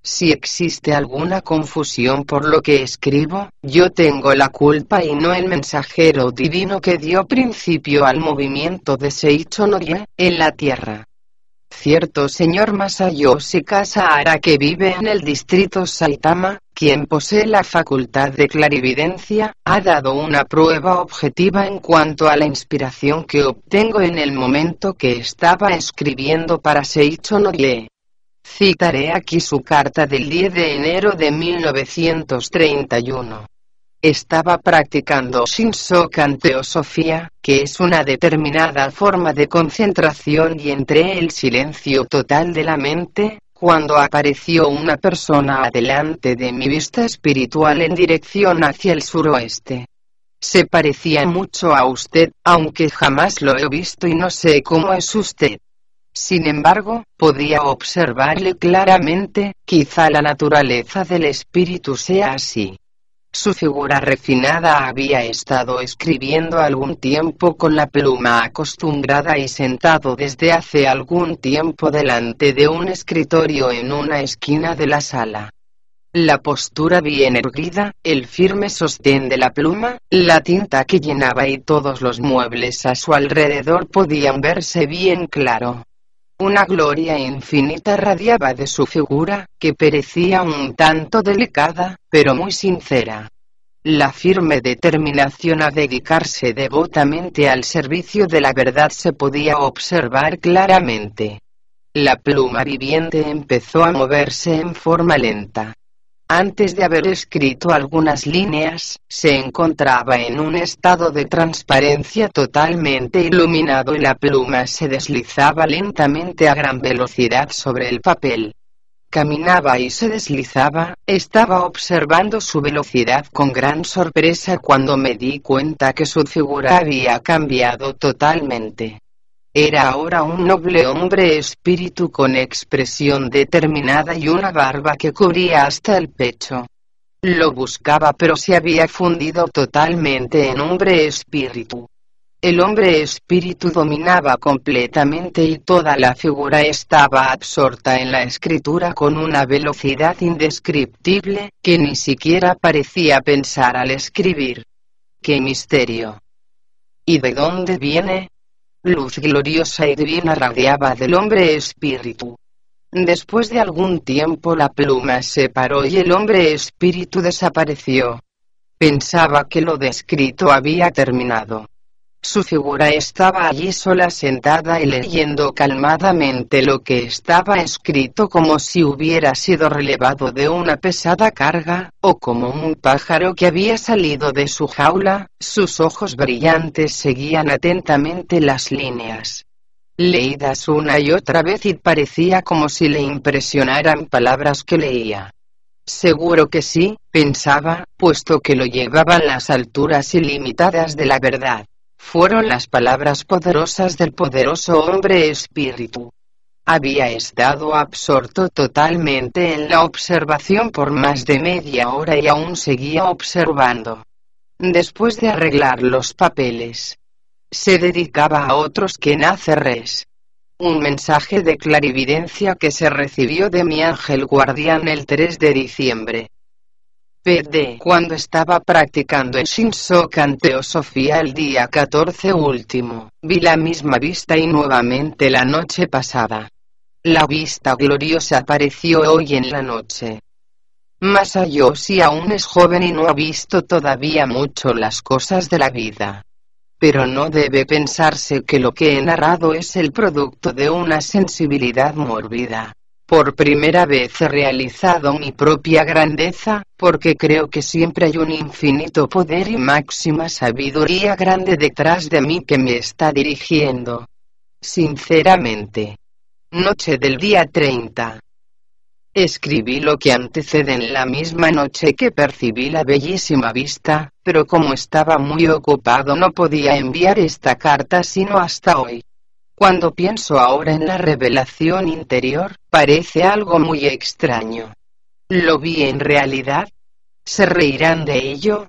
Si existe alguna confusión por lo que escribo, yo tengo la culpa y no el mensajero divino que dio principio al movimiento de Seicho Norie, en la tierra. Cierto señor Masayoshi Kasahara que vive en el distrito Saitama, quien posee la facultad de clarividencia, ha dado una prueba objetiva en cuanto a la inspiración que obtengo en el momento que estaba escribiendo para Seicho Norie. Citaré aquí su carta del 10 de enero de 1931. Estaba practicando Shinsokan Teosofía, que es una determinada forma de concentración y entre el silencio total de la mente, cuando apareció una persona adelante de mi vista espiritual en dirección hacia el suroeste. Se parecía mucho a usted, aunque jamás lo he visto y no sé cómo es usted. Sin embargo, podía observarle claramente, quizá la naturaleza del espíritu sea así. Su figura refinada había estado escribiendo algún tiempo con la pluma acostumbrada y sentado desde hace algún tiempo delante de un escritorio en una esquina de la sala. La postura bien erguida, el firme sostén de la pluma, la tinta que llenaba y todos los muebles a su alrededor podían verse bien claro. Una gloria infinita radiaba de su figura, que parecía un tanto delicada, pero muy sincera. La firme determinación a dedicarse devotamente al servicio de la verdad se podía observar claramente. La pluma viviente empezó a moverse en forma lenta. Antes de haber escrito algunas líneas, se encontraba en un estado de transparencia totalmente iluminado y la pluma se deslizaba lentamente a gran velocidad sobre el papel. Caminaba y se deslizaba, estaba observando su velocidad con gran sorpresa cuando me di cuenta que su figura había cambiado totalmente. Era ahora un noble hombre espíritu con expresión determinada y una barba que cubría hasta el pecho. Lo buscaba pero se había fundido totalmente en hombre espíritu. El hombre espíritu dominaba completamente y toda la figura estaba absorta en la escritura con una velocidad indescriptible, que ni siquiera parecía pensar al escribir. ¡Qué misterio! ¿Y de dónde viene? Luz gloriosa y divina radiaba del hombre espíritu. Después de algún tiempo la pluma se paró y el hombre espíritu desapareció. Pensaba que lo descrito había terminado. Su figura estaba allí sola sentada y leyendo calmadamente lo que estaba escrito como si hubiera sido relevado de una pesada carga, o como un pájaro que había salido de su jaula, sus ojos brillantes seguían atentamente las líneas. Leídas una y otra vez y parecía como si le impresionaran palabras que leía. Seguro que sí, pensaba, puesto que lo llevaban las alturas ilimitadas de la verdad fueron las palabras poderosas del poderoso hombre espíritu. Había estado absorto totalmente en la observación por más de media hora y aún seguía observando. Después de arreglar los papeles, se dedicaba a otros que nace res. Un mensaje de clarividencia que se recibió de mi ángel guardián el 3 de diciembre. PD cuando estaba practicando el Shinsokan Teosofía el día 14 último, vi la misma vista y nuevamente la noche pasada. La vista gloriosa apareció hoy en la noche. Masayoshi aún es joven y no ha visto todavía mucho las cosas de la vida. pero no debe pensarse que lo que he narrado es el producto de una sensibilidad mórbida. Por primera vez he realizado mi propia grandeza, porque creo que siempre hay un infinito poder y máxima sabiduría grande detrás de mí que me está dirigiendo. Sinceramente. Noche del día 30. Escribí lo que antecede en la misma noche que percibí la bellísima vista, pero como estaba muy ocupado no podía enviar esta carta sino hasta hoy. Cuando pienso ahora en la revelación interior, parece algo muy extraño. ¿Lo vi en realidad? ¿Se reirán de ello?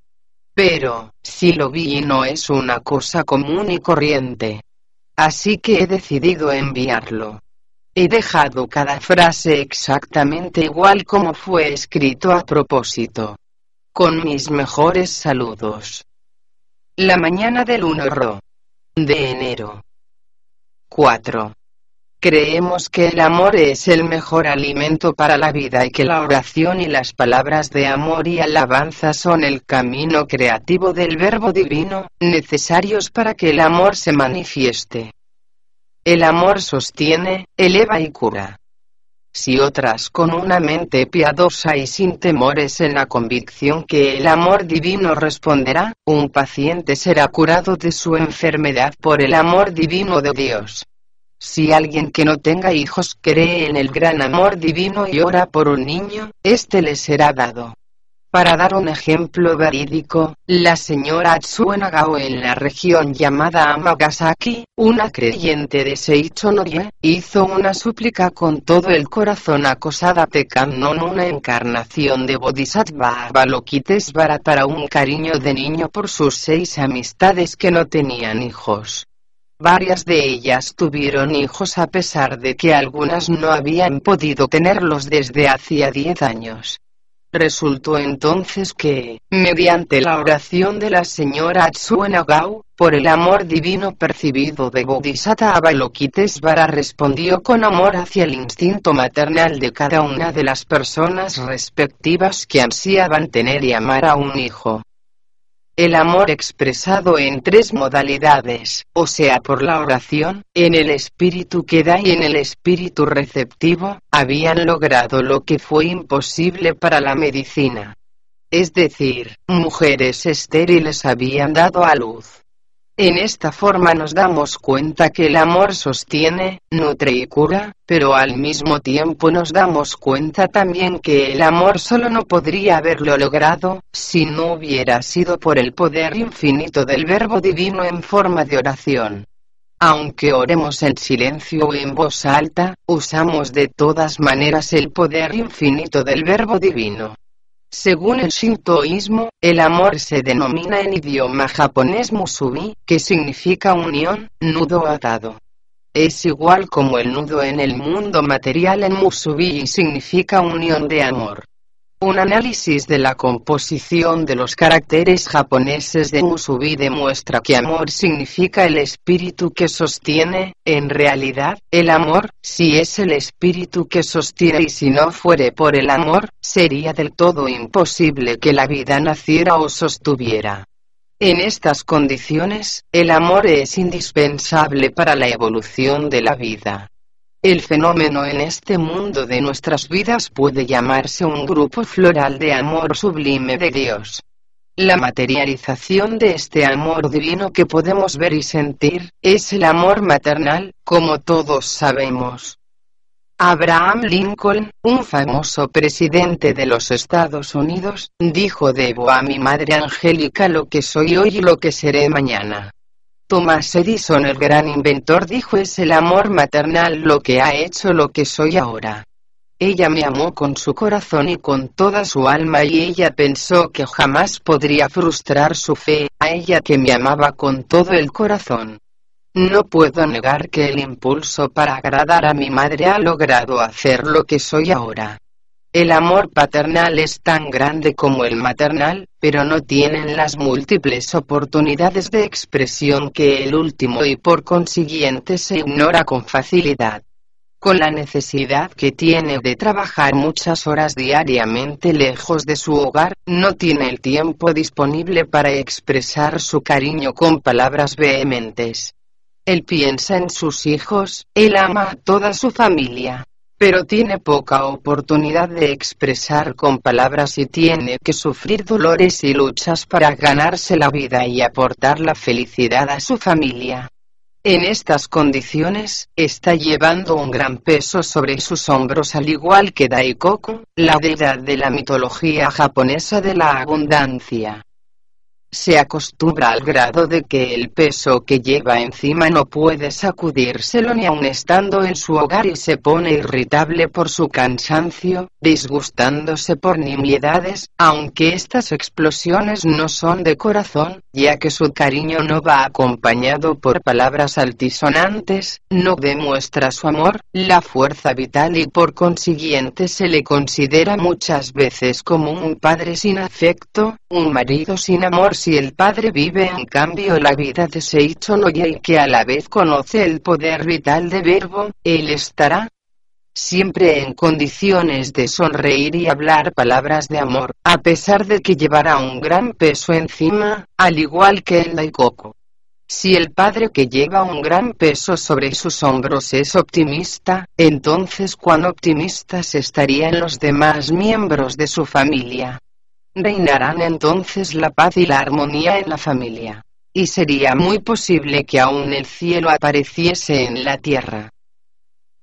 Pero, si lo vi no es una cosa común y corriente. Así que he decidido enviarlo. He dejado cada frase exactamente igual como fue escrito a propósito. Con mis mejores saludos. La mañana del 1 ro. De enero. 4. Creemos que el amor es el mejor alimento para la vida y que la oración y las palabras de amor y alabanza son el camino creativo del verbo divino, necesarios para que el amor se manifieste. El amor sostiene, eleva y cura. Si otras con una mente piadosa y sin temores en la convicción que el amor divino responderá, un paciente será curado de su enfermedad por el amor divino de Dios. Si alguien que no tenga hijos cree en el gran amor divino y ora por un niño, éste le será dado. Para dar un ejemplo verídico, la señora Atsue Nagao en la región llamada Amagasaki, una creyente de Seichonoye, hizo una súplica con todo el corazón acosada Tekannon una encarnación de Bodhisattva Avalokitesvara para un cariño de niño por sus seis amistades que no tenían hijos. Varias de ellas tuvieron hijos a pesar de que algunas no habían podido tenerlos desde hacía diez años. Resultó entonces que, mediante la oración de la señora Atsue Nagao, por el amor divino percibido de Bodhisattva Avalokitesvara respondió con amor hacia el instinto maternal de cada una de las personas respectivas que ansiaban tener y amar a un hijo. El amor expresado en tres modalidades, o sea por la oración, en el espíritu que da y en el espíritu receptivo, habían logrado lo que fue imposible para la medicina. Es decir, mujeres estériles habían dado a luz. En esta forma nos damos cuenta que el amor sostiene, nutre y cura, pero al mismo tiempo nos damos cuenta también que el amor solo no podría haberlo logrado, si no hubiera sido por el poder infinito del Verbo Divino en forma de oración. Aunque oremos en silencio o en voz alta, usamos de todas maneras el poder infinito del Verbo Divino. Según el shintoísmo, el amor se denomina en idioma japonés musubi, que significa unión, nudo atado. Es igual como el nudo en el mundo material en musubi y significa unión de amor. Un análisis de la composición de los caracteres japoneses de Musubi demuestra que amor significa el espíritu que sostiene, en realidad, el amor, si es el espíritu que sostiene y si no fuere por el amor, sería del todo imposible que la vida naciera o sostuviera. En estas condiciones, el amor es indispensable para la evolución de la vida. El fenómeno en este mundo de nuestras vidas puede llamarse un grupo floral de amor sublime de Dios. La materialización de este amor divino que podemos ver y sentir, es el amor maternal, como todos sabemos. Abraham Lincoln, un famoso presidente de los Estados Unidos, dijo debo a mi madre angélica lo que soy hoy y lo que seré mañana. Thomas Edison el gran inventor dijo es el amor maternal lo que ha hecho lo que soy ahora. Ella me amó con su corazón y con toda su alma y ella pensó que jamás podría frustrar su fe, a ella que me amaba con todo el corazón. No puedo negar que el impulso para agradar a mi madre ha logrado hacer lo que soy ahora. El amor paternal es tan grande como el maternal, pero no tienen las múltiples oportunidades de expresión que el último y por consiguiente se ignora con facilidad. con la necesidad que tiene de trabajar muchas horas diariamente lejos de su hogar, no tiene el tiempo disponible para expresar su cariño con palabras vehementes. Él piensa en sus hijos, él ama a toda su familia, pero tiene poca oportunidad de expresar con palabras y tiene que sufrir dolores y luchas para ganarse la vida y aportar la felicidad a su familia. En estas condiciones, está llevando un gran peso sobre sus hombros al igual que Daikoku, la deidad de la mitología japonesa de la abundancia se acostumbra al grado de que el peso que lleva encima no puede sacudírselo ni aun estando en su hogar y se pone irritable por su cansancio, disgustándose por nimiedades, aunque estas explosiones no son de corazón, ya que su cariño no va acompañado por palabras altisonantes, no demuestra su amor, la fuerza vital y por consiguiente se le considera muchas veces como un padre sin afecto, un marido sin amor si el padre vive en cambio la vida de Seicho Noya y que a la vez conoce el poder vital de verbo, él estará siempre en condiciones de sonreír y hablar palabras de amor, a pesar de que llevará un gran peso encima, al igual que el Daikoku. Si el padre que lleva un gran peso sobre sus hombros es optimista, entonces cuán optimistas estarían los demás miembros de su familia. Reinarán entonces la paz y la armonía en la familia. Y sería muy posible que aún el cielo apareciese en la tierra.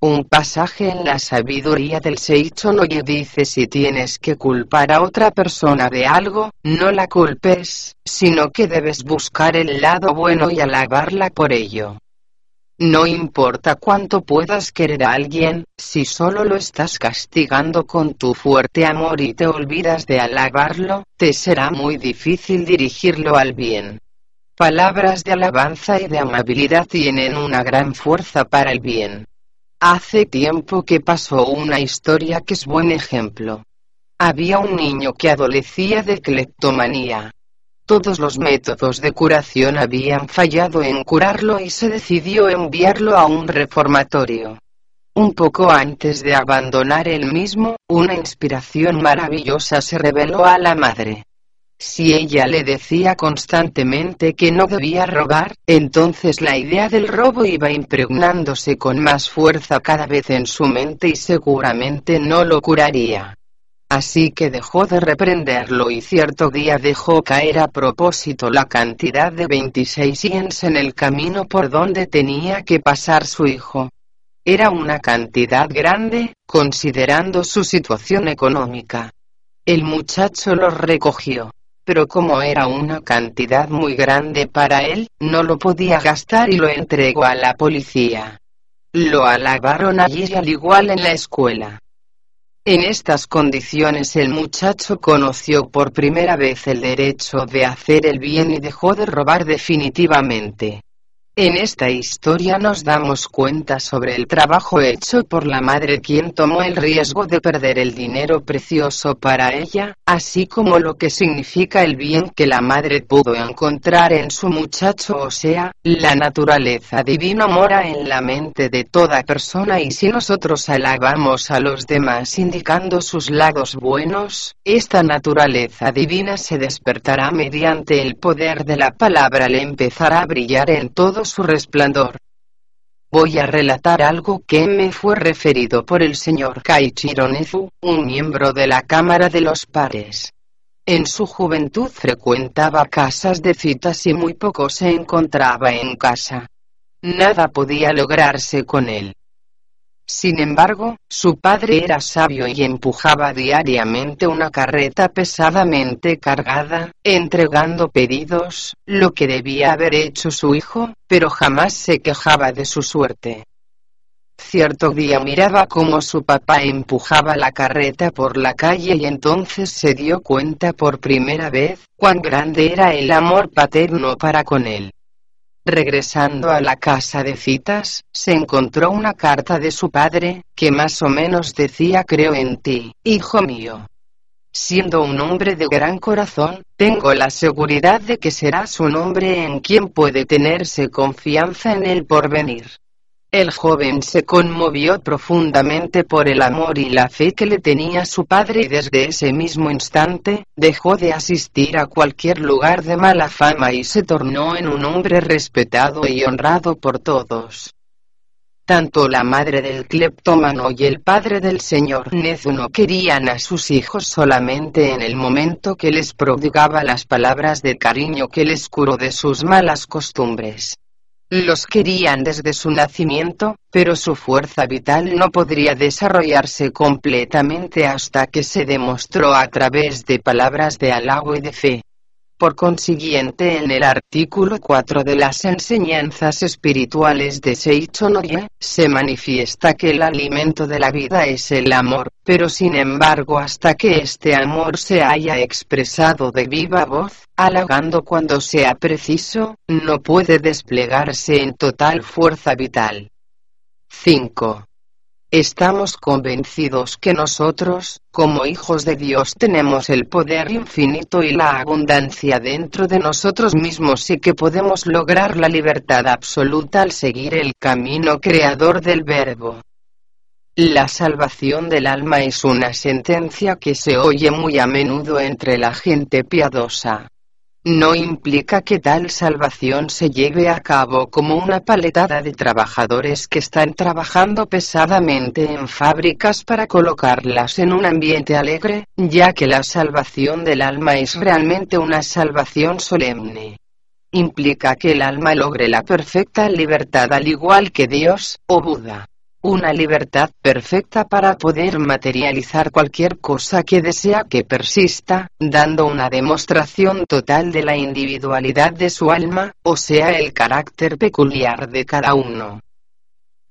Un pasaje en la sabiduría del Seicho Noye dice si tienes que culpar a otra persona de algo, no la culpes, sino que debes buscar el lado bueno y alabarla por ello. No importa cuánto puedas querer a alguien, si solo lo estás castigando con tu fuerte amor y te olvidas de alabarlo, te será muy difícil dirigirlo al bien. Palabras de alabanza y de amabilidad tienen una gran fuerza para el bien. Hace tiempo que pasó una historia que es buen ejemplo. Había un niño que adolecía de cleptomanía. Todos los métodos de curación habían fallado en curarlo y se decidió enviarlo a un reformatorio. Un poco antes de abandonar el mismo, una inspiración maravillosa se reveló a la madre. Si ella le decía constantemente que no debía robar, entonces la idea del robo iba impregnándose con más fuerza cada vez en su mente y seguramente no lo curaría. Así que dejó de reprenderlo y cierto día dejó caer a propósito la cantidad de 26 yens en el camino por donde tenía que pasar su hijo. Era una cantidad grande, considerando su situación económica. El muchacho lo recogió. Pero como era una cantidad muy grande para él, no lo podía gastar y lo entregó a la policía. Lo alabaron allí y al igual en la escuela. En estas condiciones el muchacho conoció por primera vez el derecho de hacer el bien y dejó de robar definitivamente. En esta historia nos damos cuenta sobre el trabajo hecho por la madre quien tomó el riesgo de perder el dinero precioso para ella, así como lo que significa el bien que la madre pudo encontrar en su muchacho o sea, la naturaleza divina mora en la mente de toda persona y si nosotros alabamos a los demás indicando sus lados buenos, esta naturaleza divina se despertará mediante el poder de la palabra le empezará a brillar en todo su resplandor. Voy a relatar algo que me fue referido por el señor Kaichiro Nezu, un miembro de la Cámara de los Pares. En su juventud frecuentaba casas de citas y muy poco se encontraba en casa. Nada podía lograrse con él. Sin embargo, su padre era sabio y empujaba diariamente una carreta pesadamente cargada, entregando pedidos, lo que debía haber hecho su hijo, pero jamás se quejaba de su suerte. Cierto día miraba cómo su papá empujaba la carreta por la calle y entonces se dio cuenta por primera vez cuán grande era el amor paterno para con él. Regresando a la casa de citas, se encontró una carta de su padre, que más o menos decía creo en ti, hijo mío. Siendo un hombre de gran corazón, tengo la seguridad de que serás un hombre en quien puede tenerse confianza en el porvenir. El joven se conmovió profundamente por el amor y la fe que le tenía su padre y desde ese mismo instante, dejó de asistir a cualquier lugar de mala fama y se tornó en un hombre respetado y honrado por todos. Tanto la madre del cleptómano y el padre del señor Nezu no querían a sus hijos solamente en el momento que les prodigaba las palabras de cariño que les curó de sus malas costumbres. Los querían desde su nacimiento, pero su fuerza vital no podría desarrollarse completamente hasta que se demostró a través de palabras de halago y de fe. Por consiguiente en el artículo 4 de las enseñanzas espirituales de Seicho Noye, se manifiesta que el alimento de la vida es el amor, pero sin embargo hasta que este amor se haya expresado de viva voz, halagando cuando sea preciso, no puede desplegarse en total fuerza vital. 5. Estamos convencidos que nosotros, como hijos de Dios, tenemos el poder infinito y la abundancia dentro de nosotros mismos y que podemos lograr la libertad absoluta al seguir el camino creador del Verbo. La salvación del alma es una sentencia que se oye muy a menudo entre la gente piadosa no implica que tal salvación se lleve a cabo como una paletada de trabajadores que están trabajando pesadamente en fábricas para colocarlas en un ambiente alegre, ya que la salvación del alma es realmente una salvación solemne. Implica que el alma logre la perfecta libertad al igual que Dios, o Buda una libertad perfecta para poder materializar cualquier cosa que desea que persista, dando una demostración total de la individualidad de su alma, o sea el carácter peculiar de cada uno.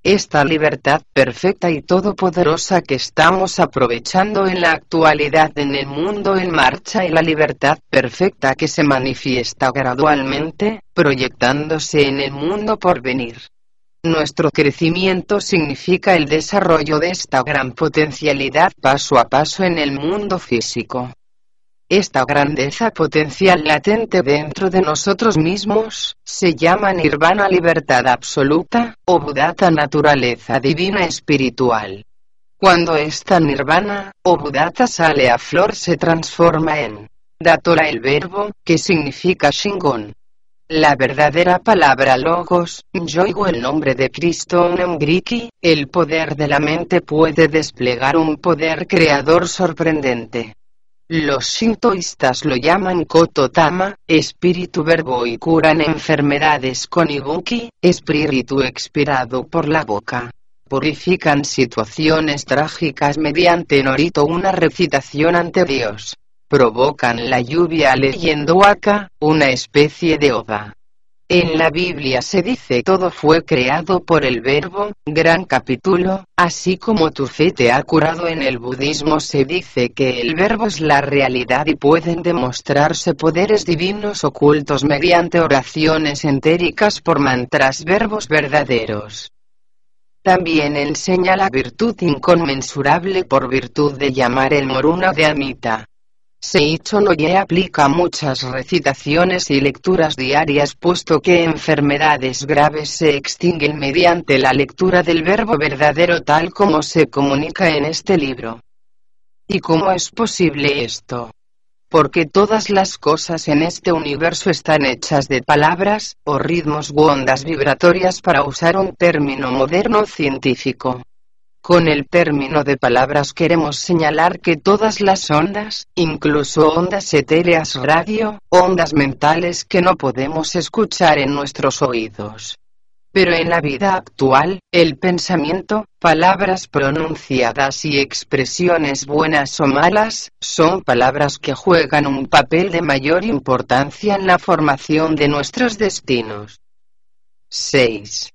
Esta libertad perfecta y todopoderosa que estamos aprovechando en la actualidad en el mundo en marcha y la libertad perfecta que se manifiesta gradualmente, proyectándose en el mundo por venir. Nuestro crecimiento significa el desarrollo de esta gran potencialidad paso a paso en el mundo físico. Esta grandeza potencial latente dentro de nosotros mismos, se llama nirvana libertad absoluta, o budata naturaleza divina espiritual. Cuando esta nirvana, o budata sale a flor se transforma en datora el verbo, que significa shingon, la verdadera palabra logos, yo oigo el nombre de Cristo Griki, el poder de la mente puede desplegar un poder creador sorprendente. Los shintoístas lo llaman Kototama, espíritu verbo y curan enfermedades con Ibuki, espíritu expirado por la boca. Purifican situaciones trágicas mediante Norito una recitación ante Dios provocan la lluvia leyendo Waka, una especie de oda. En la Biblia se dice todo fue creado por el verbo, gran capítulo, así como tu fe te ha curado en el budismo se dice que el verbo es la realidad y pueden demostrarse poderes divinos ocultos mediante oraciones entéricas por mantras verbos verdaderos. También enseña la virtud inconmensurable por virtud de llamar el moruna de Amita. Seicho Noye aplica muchas recitaciones y lecturas diarias puesto que enfermedades graves se extinguen mediante la lectura del verbo verdadero tal como se comunica en este libro. ¿Y cómo es posible esto? Porque todas las cosas en este universo están hechas de palabras, o ritmos u ondas vibratorias para usar un término moderno científico. Con el término de palabras queremos señalar que todas las ondas, incluso ondas etéreas radio, ondas mentales que no podemos escuchar en nuestros oídos. Pero en la vida actual, el pensamiento, palabras pronunciadas y expresiones buenas o malas, son palabras que juegan un papel de mayor importancia en la formación de nuestros destinos. 6.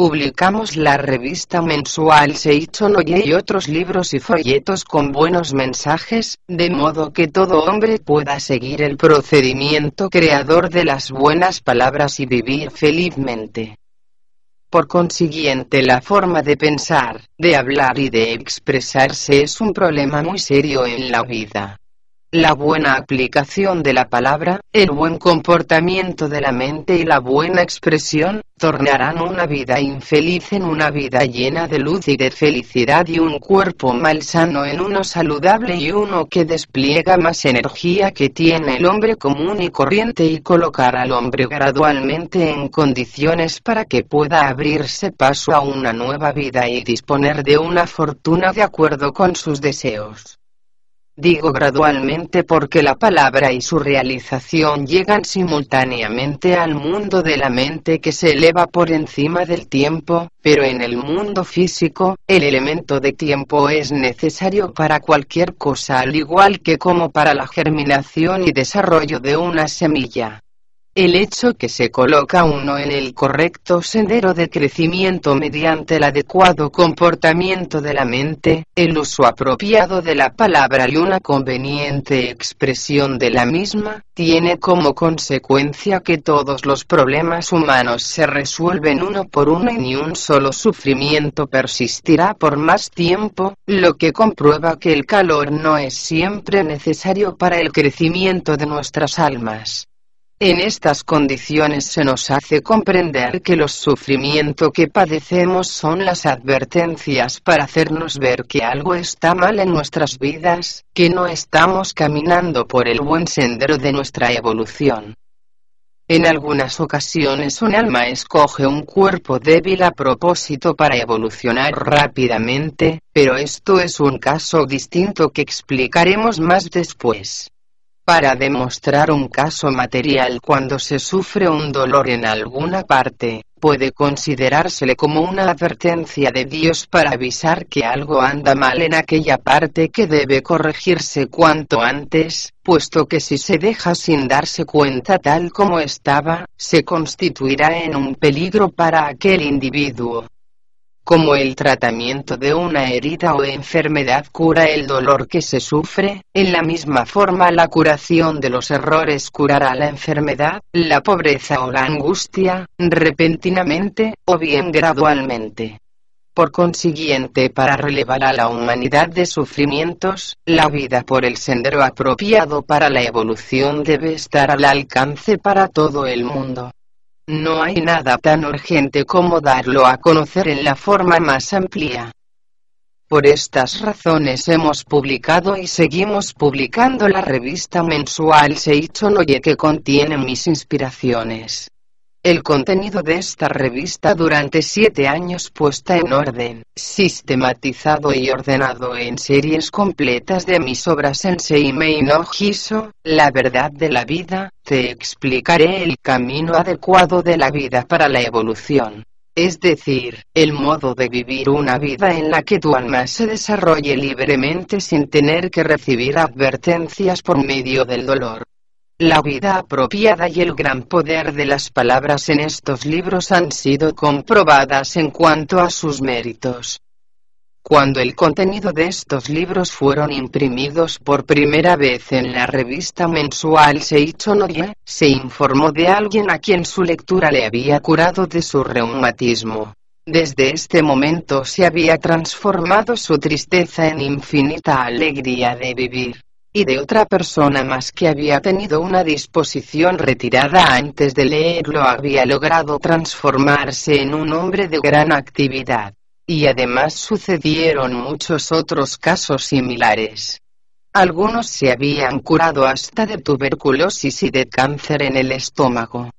Publicamos la revista mensual Seicho Noye y otros libros y folletos con buenos mensajes, de modo que todo hombre pueda seguir el procedimiento creador de las buenas palabras y vivir felizmente. Por consiguiente la forma de pensar, de hablar y de expresarse es un problema muy serio en la vida. La buena aplicación de la palabra, el buen comportamiento de la mente y la buena expresión, tornarán una vida infeliz en una vida llena de luz y de felicidad y un cuerpo malsano en uno saludable y uno que despliega más energía que tiene el hombre común y corriente y colocar al hombre gradualmente en condiciones para que pueda abrirse paso a una nueva vida y disponer de una fortuna de acuerdo con sus deseos. Digo gradualmente porque la palabra y su realización llegan simultáneamente al mundo de la mente que se eleva por encima del tiempo, pero en el mundo físico, el elemento de tiempo es necesario para cualquier cosa al igual que como para la germinación y desarrollo de una semilla. El hecho que se coloca uno en el correcto sendero de crecimiento mediante el adecuado comportamiento de la mente, el uso apropiado de la palabra y una conveniente expresión de la misma, tiene como consecuencia que todos los problemas humanos se resuelven uno por uno y ni un solo sufrimiento persistirá por más tiempo, lo que comprueba que el calor no es siempre necesario para el crecimiento de nuestras almas. En estas condiciones se nos hace comprender que los sufrimientos que padecemos son las advertencias para hacernos ver que algo está mal en nuestras vidas, que no estamos caminando por el buen sendero de nuestra evolución. En algunas ocasiones un alma escoge un cuerpo débil a propósito para evolucionar rápidamente, pero esto es un caso distinto que explicaremos más después. Para demostrar un caso material cuando se sufre un dolor en alguna parte, puede considerársele como una advertencia de Dios para avisar que algo anda mal en aquella parte que debe corregirse cuanto antes, puesto que si se deja sin darse cuenta tal como estaba, se constituirá en un peligro para aquel individuo como el tratamiento de una herida o enfermedad cura el dolor que se sufre, en la misma forma la curación de los errores curará la enfermedad, la pobreza o la angustia, repentinamente, o bien gradualmente. Por consiguiente, para relevar a la humanidad de sufrimientos, la vida por el sendero apropiado para la evolución debe estar al alcance para todo el mundo. No hay nada tan urgente como darlo a conocer en la forma más amplia. Por estas razones hemos publicado y seguimos publicando la revista mensual Seichonoye que contiene mis inspiraciones. El contenido de esta revista durante siete años puesta en orden, sistematizado y ordenado en series completas de mis obras en Seimei no La verdad de la vida, te explicaré el camino adecuado de la vida para la evolución. Es decir, el modo de vivir una vida en la que tu alma se desarrolle libremente sin tener que recibir advertencias por medio del dolor. La vida apropiada y el gran poder de las palabras en estos libros han sido comprobadas en cuanto a sus méritos. Cuando el contenido de estos libros fueron imprimidos por primera vez en la revista mensual Seicho se informó de alguien a quien su lectura le había curado de su reumatismo. Desde este momento se había transformado su tristeza en infinita alegría de vivir y de otra persona más que había tenido una disposición retirada antes de leerlo había logrado transformarse en un hombre de gran actividad. Y además sucedieron muchos otros casos similares. Algunos se habían curado hasta de tuberculosis y de cáncer en el estómago.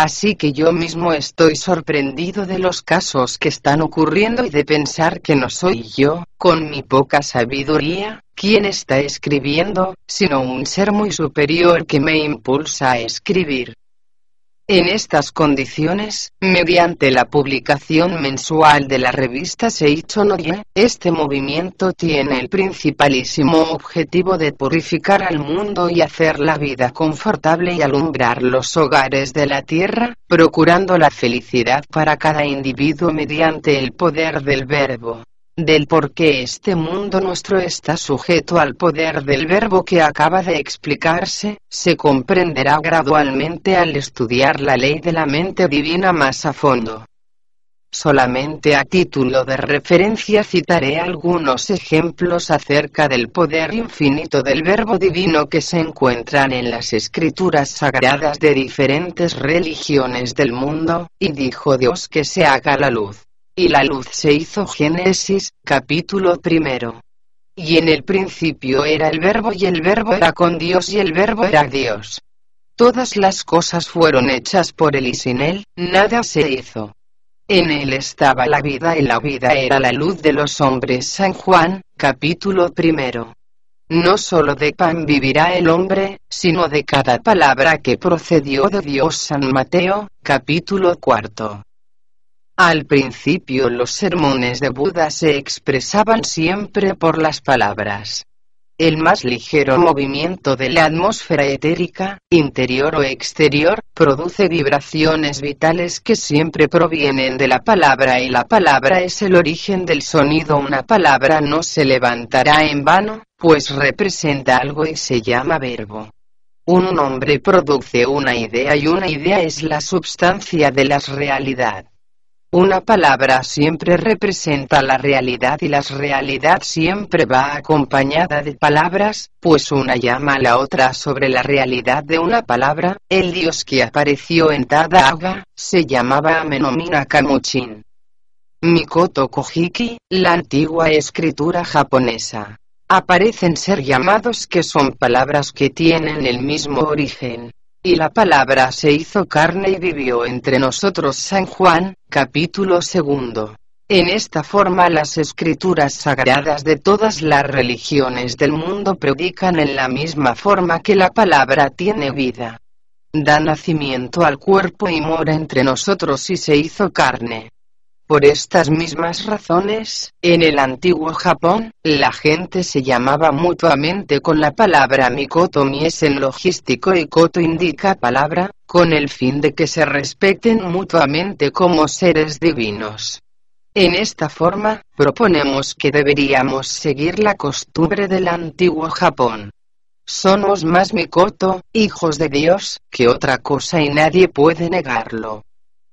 Así que yo mismo estoy sorprendido de los casos que están ocurriendo y de pensar que no soy yo, con mi poca sabiduría, quien está escribiendo, sino un ser muy superior que me impulsa a escribir. En estas condiciones, mediante la publicación mensual de la revista Seicho este movimiento tiene el principalísimo objetivo de purificar al mundo y hacer la vida confortable y alumbrar los hogares de la tierra, procurando la felicidad para cada individuo mediante el poder del verbo del por qué este mundo nuestro está sujeto al poder del verbo que acaba de explicarse, se comprenderá gradualmente al estudiar la ley de la mente divina más a fondo. Solamente a título de referencia citaré algunos ejemplos acerca del poder infinito del Verbo Divino que se encuentran en las escrituras sagradas de diferentes religiones del mundo, y dijo Dios que se haga la luz. Y la luz se hizo Génesis, capítulo primero. Y en el principio era el Verbo y el Verbo era con Dios y el Verbo era Dios. Todas las cosas fueron hechas por él y sin él, nada se hizo. En él estaba la vida y la vida era la luz de los hombres. San Juan, capítulo primero. No solo de pan vivirá el hombre, sino de cada palabra que procedió de Dios. San Mateo, capítulo cuarto. Al principio los sermones de Buda se expresaban siempre por las palabras. El más ligero movimiento de la atmósfera etérica, interior o exterior, produce vibraciones vitales que siempre provienen de la palabra y la palabra es el origen del sonido. Una palabra no se levantará en vano, pues representa algo y se llama verbo. Un nombre produce una idea y una idea es la substancia de la realidad. Una palabra siempre representa la realidad y la realidad siempre va acompañada de palabras, pues una llama a la otra sobre la realidad de una palabra. El dios que apareció en Tadaga, se llamaba Amenomina Kamuchin. Mikoto Kojiki, la antigua escritura japonesa. Aparecen ser llamados que son palabras que tienen el mismo origen. Y la palabra se hizo carne y vivió entre nosotros. San Juan, capítulo segundo. En esta forma las escrituras sagradas de todas las religiones del mundo predican en la misma forma que la palabra tiene vida. Da nacimiento al cuerpo y mora entre nosotros y se hizo carne. Por estas mismas razones, en el antiguo Japón, la gente se llamaba mutuamente con la palabra Mikoto Mies en logístico y Koto indica palabra, con el fin de que se respeten mutuamente como seres divinos. En esta forma, proponemos que deberíamos seguir la costumbre del antiguo Japón. Somos más Mikoto, hijos de Dios, que otra cosa y nadie puede negarlo.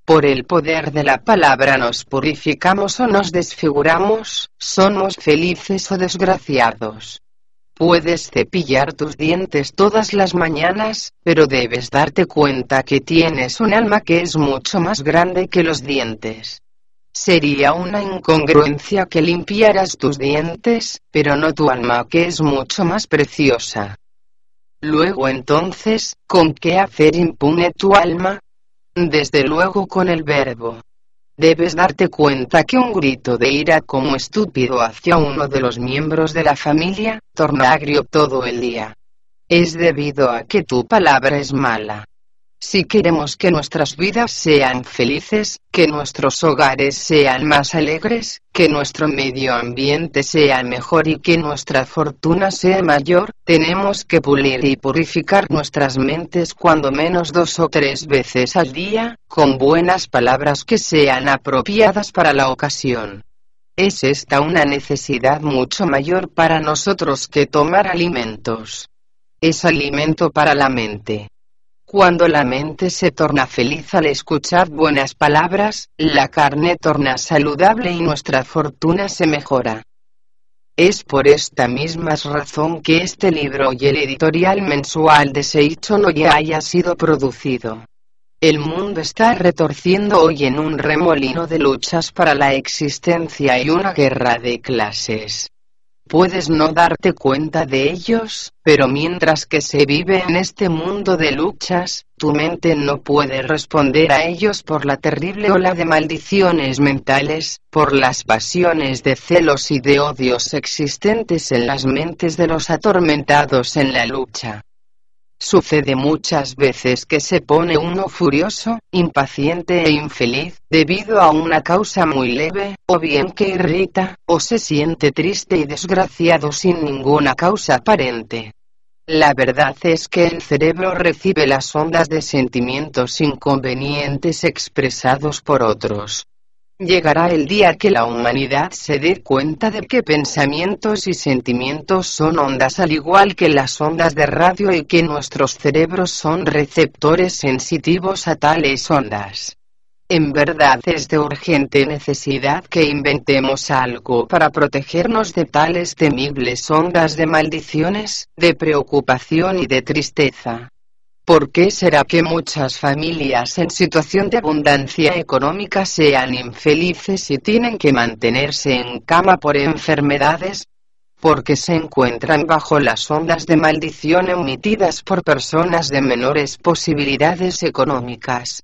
Por el poder de la palabra nos purificamos o nos desfiguramos, somos felices o desgraciados. Puedes cepillar tus dientes todas las mañanas, pero debes darte cuenta que tienes un alma que es mucho más grande que los dientes. Sería una incongruencia que limpiaras tus dientes, pero no tu alma que es mucho más preciosa. Luego entonces, ¿con qué hacer impune tu alma? Desde luego con el verbo. Debes darte cuenta que un grito de ira como estúpido hacia uno de los miembros de la familia, torna agrio todo el día. Es debido a que tu palabra es mala. Si queremos que nuestras vidas sean felices, que nuestros hogares sean más alegres, que nuestro medio ambiente sea mejor y que nuestra fortuna sea mayor, tenemos que pulir y purificar nuestras mentes cuando menos dos o tres veces al día, con buenas palabras que sean apropiadas para la ocasión. Es esta una necesidad mucho mayor para nosotros que tomar alimentos. Es alimento para la mente. Cuando la mente se torna feliz al escuchar buenas palabras, la carne torna saludable y nuestra fortuna se mejora. Es por esta misma razón que este libro y el editorial mensual de Seicho no ya haya sido producido. El mundo está retorciendo hoy en un remolino de luchas para la existencia y una guerra de clases. Puedes no darte cuenta de ellos, pero mientras que se vive en este mundo de luchas, tu mente no puede responder a ellos por la terrible ola de maldiciones mentales, por las pasiones de celos y de odios existentes en las mentes de los atormentados en la lucha. Sucede muchas veces que se pone uno furioso, impaciente e infeliz, debido a una causa muy leve, o bien que irrita, o se siente triste y desgraciado sin ninguna causa aparente. La verdad es que el cerebro recibe las ondas de sentimientos inconvenientes expresados por otros. Llegará el día que la humanidad se dé cuenta de que pensamientos y sentimientos son ondas al igual que las ondas de radio y que nuestros cerebros son receptores sensitivos a tales ondas. En verdad es de urgente necesidad que inventemos algo para protegernos de tales temibles ondas de maldiciones, de preocupación y de tristeza. ¿Por qué será que muchas familias en situación de abundancia económica sean infelices y tienen que mantenerse en cama por enfermedades? Porque se encuentran bajo las ondas de maldición emitidas por personas de menores posibilidades económicas.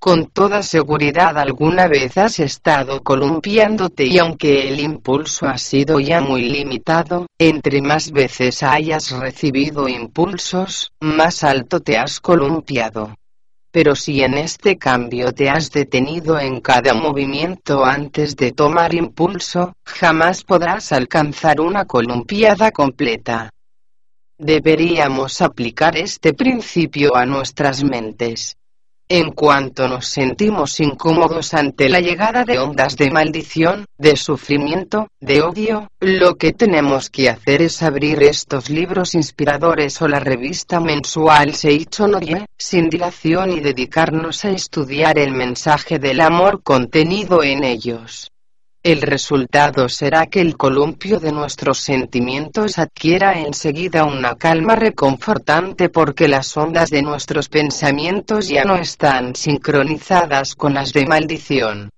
Con toda seguridad alguna vez has estado columpiándote y aunque el impulso ha sido ya muy limitado, entre más veces hayas recibido impulsos, más alto te has columpiado. Pero si en este cambio te has detenido en cada movimiento antes de tomar impulso, jamás podrás alcanzar una columpiada completa. Deberíamos aplicar este principio a nuestras mentes. En cuanto nos sentimos incómodos ante la llegada de ondas de maldición, de sufrimiento, de odio, lo que tenemos que hacer es abrir estos libros inspiradores o la revista mensual Seicho Noye, sin dilación y dedicarnos a estudiar el mensaje del amor contenido en ellos. El resultado será que el columpio de nuestros sentimientos adquiera enseguida una calma reconfortante porque las ondas de nuestros pensamientos ya no están sincronizadas con las de maldición.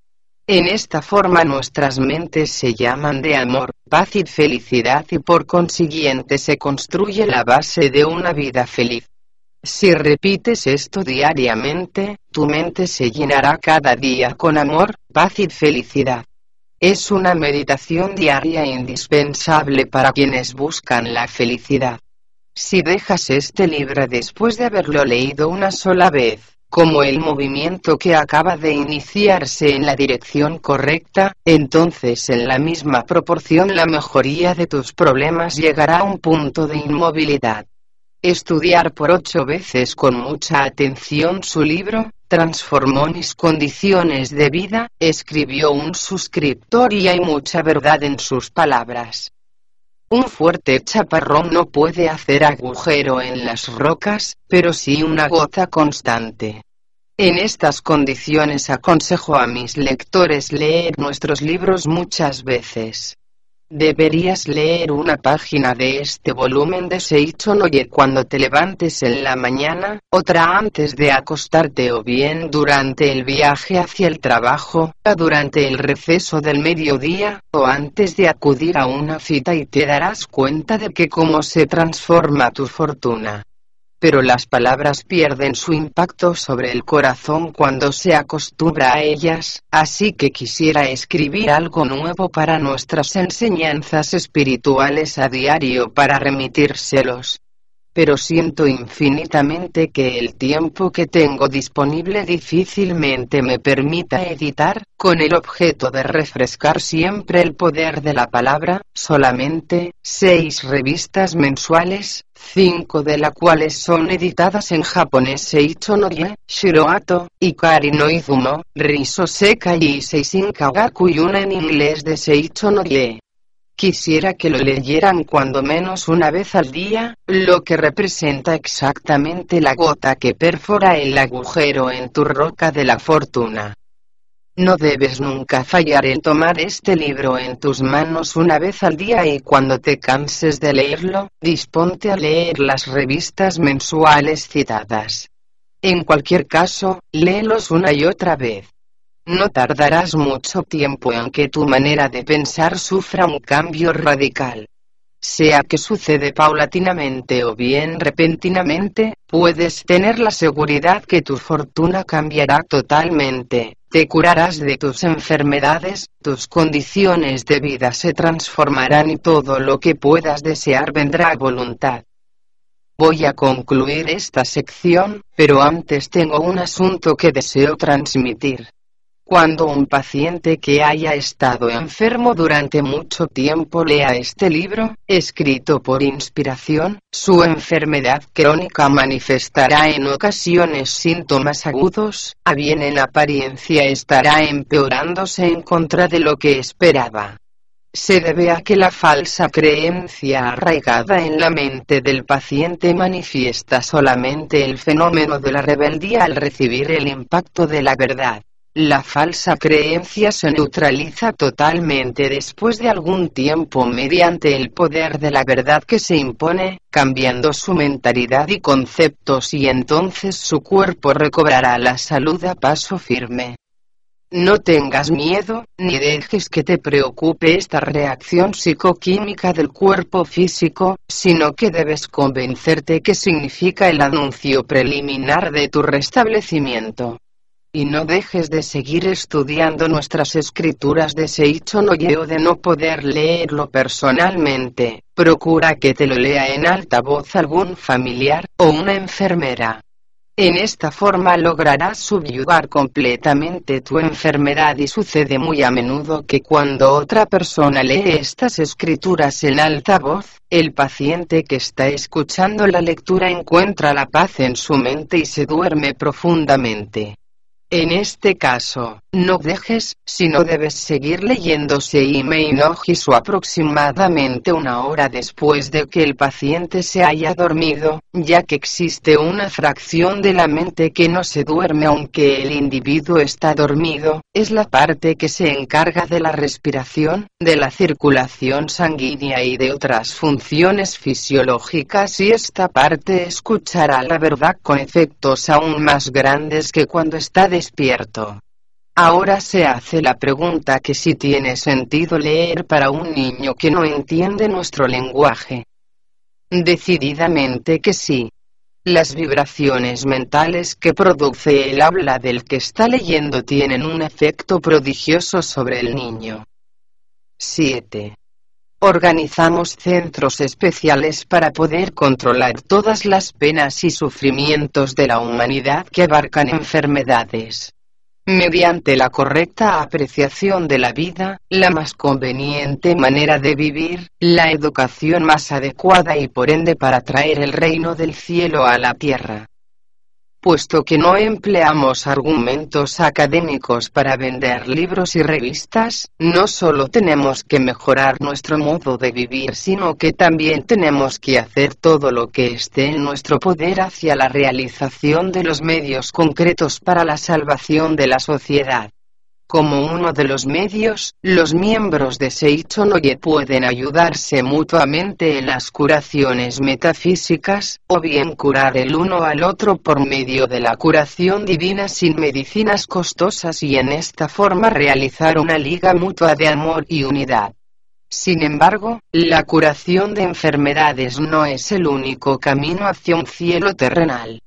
En esta forma nuestras mentes se llaman de amor, paz y felicidad y por consiguiente se construye la base de una vida feliz. Si repites esto diariamente, tu mente se llenará cada día con amor, paz y felicidad. Es una meditación diaria indispensable para quienes buscan la felicidad. Si dejas este libro después de haberlo leído una sola vez, como el movimiento que acaba de iniciarse en la dirección correcta, entonces en la misma proporción la mejoría de tus problemas llegará a un punto de inmovilidad. Estudiar por ocho veces con mucha atención su libro, transformó mis condiciones de vida, escribió un suscriptor y hay mucha verdad en sus palabras. Un fuerte chaparrón no puede hacer agujero en las rocas, pero sí una gota constante. En estas condiciones aconsejo a mis lectores leer nuestros libros muchas veces. Deberías leer una página de este volumen de Seicho Noye cuando te levantes en la mañana, otra antes de acostarte o bien durante el viaje hacia el trabajo, durante el receso del mediodía, o antes de acudir a una cita y te darás cuenta de que cómo se transforma tu fortuna pero las palabras pierden su impacto sobre el corazón cuando se acostumbra a ellas, así que quisiera escribir algo nuevo para nuestras enseñanzas espirituales a diario para remitírselos pero siento infinitamente que el tiempo que tengo disponible difícilmente me permita editar, con el objeto de refrescar siempre el poder de la palabra, solamente, seis revistas mensuales, cinco de las cuales son editadas en japonés Seicho Noye, Shiroato, Ikari no Izumo, Riso Sekai y Seisin Kagaku y una en inglés de Seicho Noye. Quisiera que lo leyeran cuando menos una vez al día, lo que representa exactamente la gota que perfora el agujero en tu roca de la fortuna. No debes nunca fallar en tomar este libro en tus manos una vez al día y cuando te canses de leerlo, disponte a leer las revistas mensuales citadas. En cualquier caso, léelos una y otra vez. No tardarás mucho tiempo en que tu manera de pensar sufra un cambio radical. Sea que sucede paulatinamente o bien repentinamente, puedes tener la seguridad que tu fortuna cambiará totalmente, te curarás de tus enfermedades, tus condiciones de vida se transformarán y todo lo que puedas desear vendrá a voluntad. Voy a concluir esta sección, pero antes tengo un asunto que deseo transmitir. Cuando un paciente que haya estado enfermo durante mucho tiempo lea este libro, escrito por inspiración, su enfermedad crónica manifestará en ocasiones síntomas agudos, a bien en apariencia estará empeorándose en contra de lo que esperaba. Se debe a que la falsa creencia arraigada en la mente del paciente manifiesta solamente el fenómeno de la rebeldía al recibir el impacto de la verdad. La falsa creencia se neutraliza totalmente después de algún tiempo mediante el poder de la verdad que se impone, cambiando su mentalidad y conceptos y entonces su cuerpo recobrará la salud a paso firme. No tengas miedo, ni dejes que te preocupe esta reacción psicoquímica del cuerpo físico, sino que debes convencerte que significa el anuncio preliminar de tu restablecimiento. Y no dejes de seguir estudiando nuestras escrituras de Seicho no o de no poder leerlo personalmente, procura que te lo lea en alta voz algún familiar, o una enfermera. En esta forma lograrás subyugar completamente tu enfermedad y sucede muy a menudo que cuando otra persona lee estas escrituras en alta voz, el paciente que está escuchando la lectura encuentra la paz en su mente y se duerme profundamente. En este caso, no dejes, sino debes seguir leyéndose y su aproximadamente una hora después de que el paciente se haya dormido, ya que existe una fracción de la mente que no se duerme aunque el individuo está dormido, es la parte que se encarga de la respiración, de la circulación sanguínea y de otras funciones fisiológicas y esta parte escuchará la verdad con efectos aún más grandes que cuando está despierto. Ahora se hace la pregunta que si tiene sentido leer para un niño que no entiende nuestro lenguaje. Decididamente que sí. Las vibraciones mentales que produce el habla del que está leyendo tienen un efecto prodigioso sobre el niño. 7. Organizamos centros especiales para poder controlar todas las penas y sufrimientos de la humanidad que abarcan enfermedades. Mediante la correcta apreciación de la vida, la más conveniente manera de vivir, la educación más adecuada y por ende para traer el reino del cielo a la tierra puesto que no empleamos argumentos académicos para vender libros y revistas, no solo tenemos que mejorar nuestro modo de vivir, sino que también tenemos que hacer todo lo que esté en nuestro poder hacia la realización de los medios concretos para la salvación de la sociedad. Como uno de los medios, los miembros de Seichonoye pueden ayudarse mutuamente en las curaciones metafísicas, o bien curar el uno al otro por medio de la curación divina sin medicinas costosas y en esta forma realizar una liga mutua de amor y unidad. Sin embargo, la curación de enfermedades no es el único camino hacia un cielo terrenal.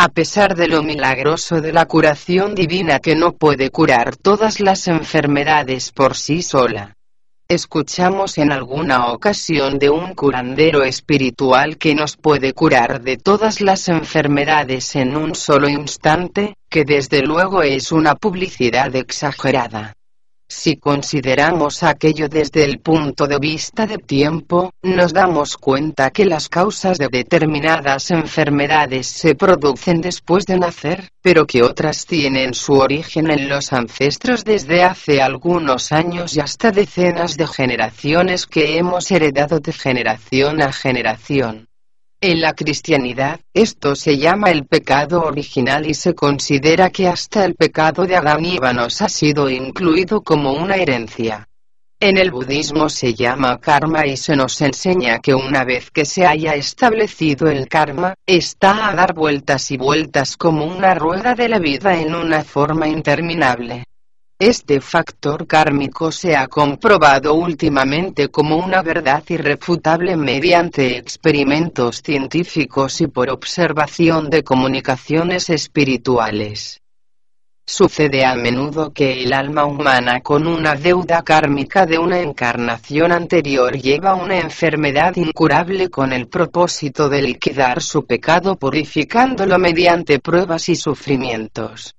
A pesar de lo milagroso de la curación divina que no puede curar todas las enfermedades por sí sola. Escuchamos en alguna ocasión de un curandero espiritual que nos puede curar de todas las enfermedades en un solo instante, que desde luego es una publicidad exagerada. Si consideramos aquello desde el punto de vista de tiempo, nos damos cuenta que las causas de determinadas enfermedades se producen después de nacer, pero que otras tienen su origen en los ancestros desde hace algunos años y hasta decenas de generaciones que hemos heredado de generación a generación. En la cristianidad, esto se llama el pecado original y se considera que hasta el pecado de Adán y Eva nos ha sido incluido como una herencia. En el budismo se llama karma y se nos enseña que una vez que se haya establecido el karma, está a dar vueltas y vueltas como una rueda de la vida en una forma interminable. Este factor kármico se ha comprobado últimamente como una verdad irrefutable mediante experimentos científicos y por observación de comunicaciones espirituales. Sucede a menudo que el alma humana con una deuda kármica de una encarnación anterior lleva una enfermedad incurable con el propósito de liquidar su pecado purificándolo mediante pruebas y sufrimientos.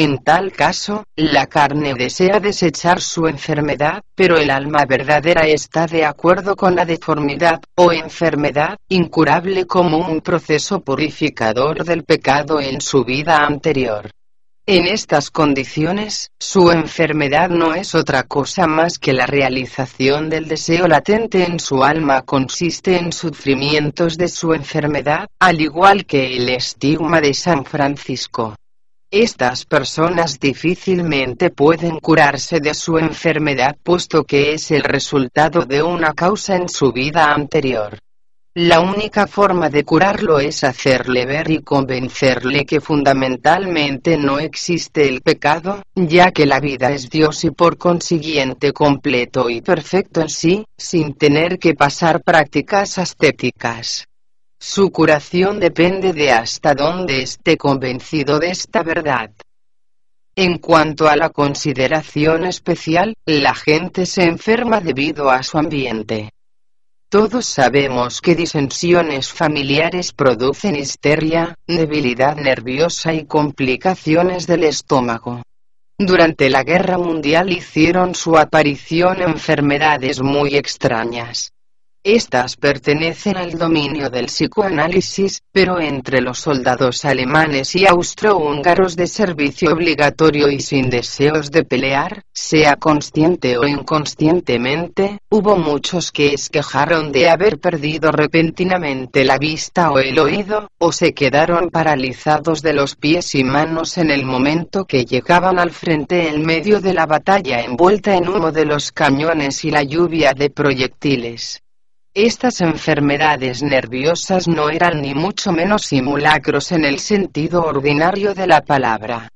En tal caso, la carne desea desechar su enfermedad, pero el alma verdadera está de acuerdo con la deformidad, o enfermedad, incurable como un proceso purificador del pecado en su vida anterior. En estas condiciones, su enfermedad no es otra cosa más que la realización del deseo latente en su alma consiste en sufrimientos de su enfermedad, al igual que el estigma de San Francisco. Estas personas difícilmente pueden curarse de su enfermedad puesto que es el resultado de una causa en su vida anterior. La única forma de curarlo es hacerle ver y convencerle que fundamentalmente no existe el pecado, ya que la vida es Dios y por consiguiente completo y perfecto en sí, sin tener que pasar prácticas ascéticas. Su curación depende de hasta dónde esté convencido de esta verdad. En cuanto a la consideración especial, la gente se enferma debido a su ambiente. Todos sabemos que disensiones familiares producen histeria, debilidad nerviosa y complicaciones del estómago. Durante la Guerra Mundial hicieron su aparición enfermedades muy extrañas. Estas pertenecen al dominio del psicoanálisis, pero entre los soldados alemanes y austrohúngaros de servicio obligatorio y sin deseos de pelear, sea consciente o inconscientemente, hubo muchos que esquejaron de haber perdido repentinamente la vista o el oído, o se quedaron paralizados de los pies y manos en el momento que llegaban al frente en medio de la batalla envuelta en humo de los cañones y la lluvia de proyectiles. Estas enfermedades nerviosas no eran ni mucho menos simulacros en el sentido ordinario de la palabra.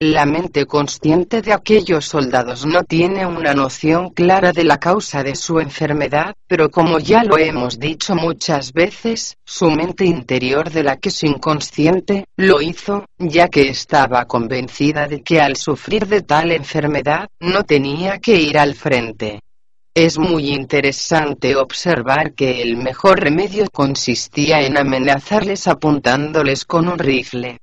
La mente consciente de aquellos soldados no tiene una noción clara de la causa de su enfermedad, pero como ya lo hemos dicho muchas veces, su mente interior de la que es inconsciente, lo hizo, ya que estaba convencida de que al sufrir de tal enfermedad, no tenía que ir al frente. Es muy interesante observar que el mejor remedio consistía en amenazarles apuntándoles con un rifle.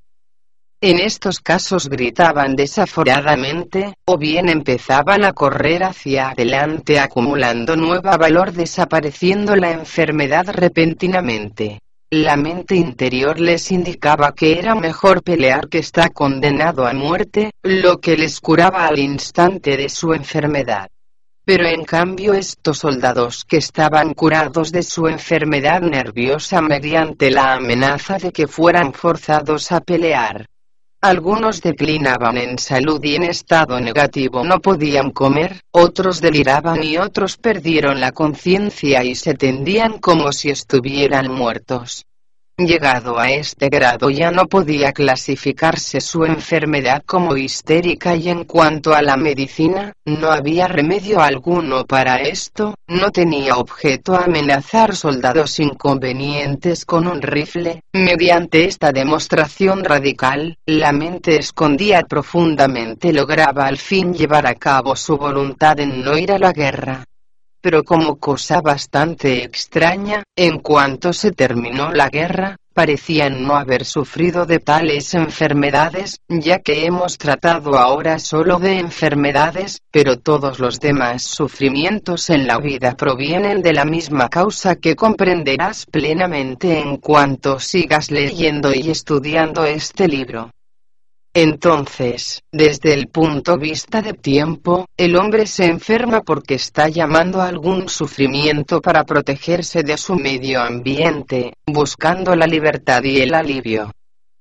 En estos casos gritaban desaforadamente, o bien empezaban a correr hacia adelante acumulando nuevo valor desapareciendo la enfermedad repentinamente. La mente interior les indicaba que era mejor pelear que estar condenado a muerte, lo que les curaba al instante de su enfermedad. Pero en cambio estos soldados que estaban curados de su enfermedad nerviosa mediante la amenaza de que fueran forzados a pelear. Algunos declinaban en salud y en estado negativo no podían comer, otros deliraban y otros perdieron la conciencia y se tendían como si estuvieran muertos. Llegado a este grado ya no podía clasificarse su enfermedad como histérica y en cuanto a la medicina, no había remedio alguno para esto, no tenía objeto amenazar soldados inconvenientes con un rifle, mediante esta demostración radical, la mente escondía profundamente lograba al fin llevar a cabo su voluntad en no ir a la guerra pero como cosa bastante extraña, en cuanto se terminó la guerra, parecían no haber sufrido de tales enfermedades, ya que hemos tratado ahora solo de enfermedades, pero todos los demás sufrimientos en la vida provienen de la misma causa que comprenderás plenamente en cuanto sigas leyendo y estudiando este libro. Entonces, desde el punto de vista de tiempo, el hombre se enferma porque está llamando a algún sufrimiento para protegerse de su medio ambiente, buscando la libertad y el alivio.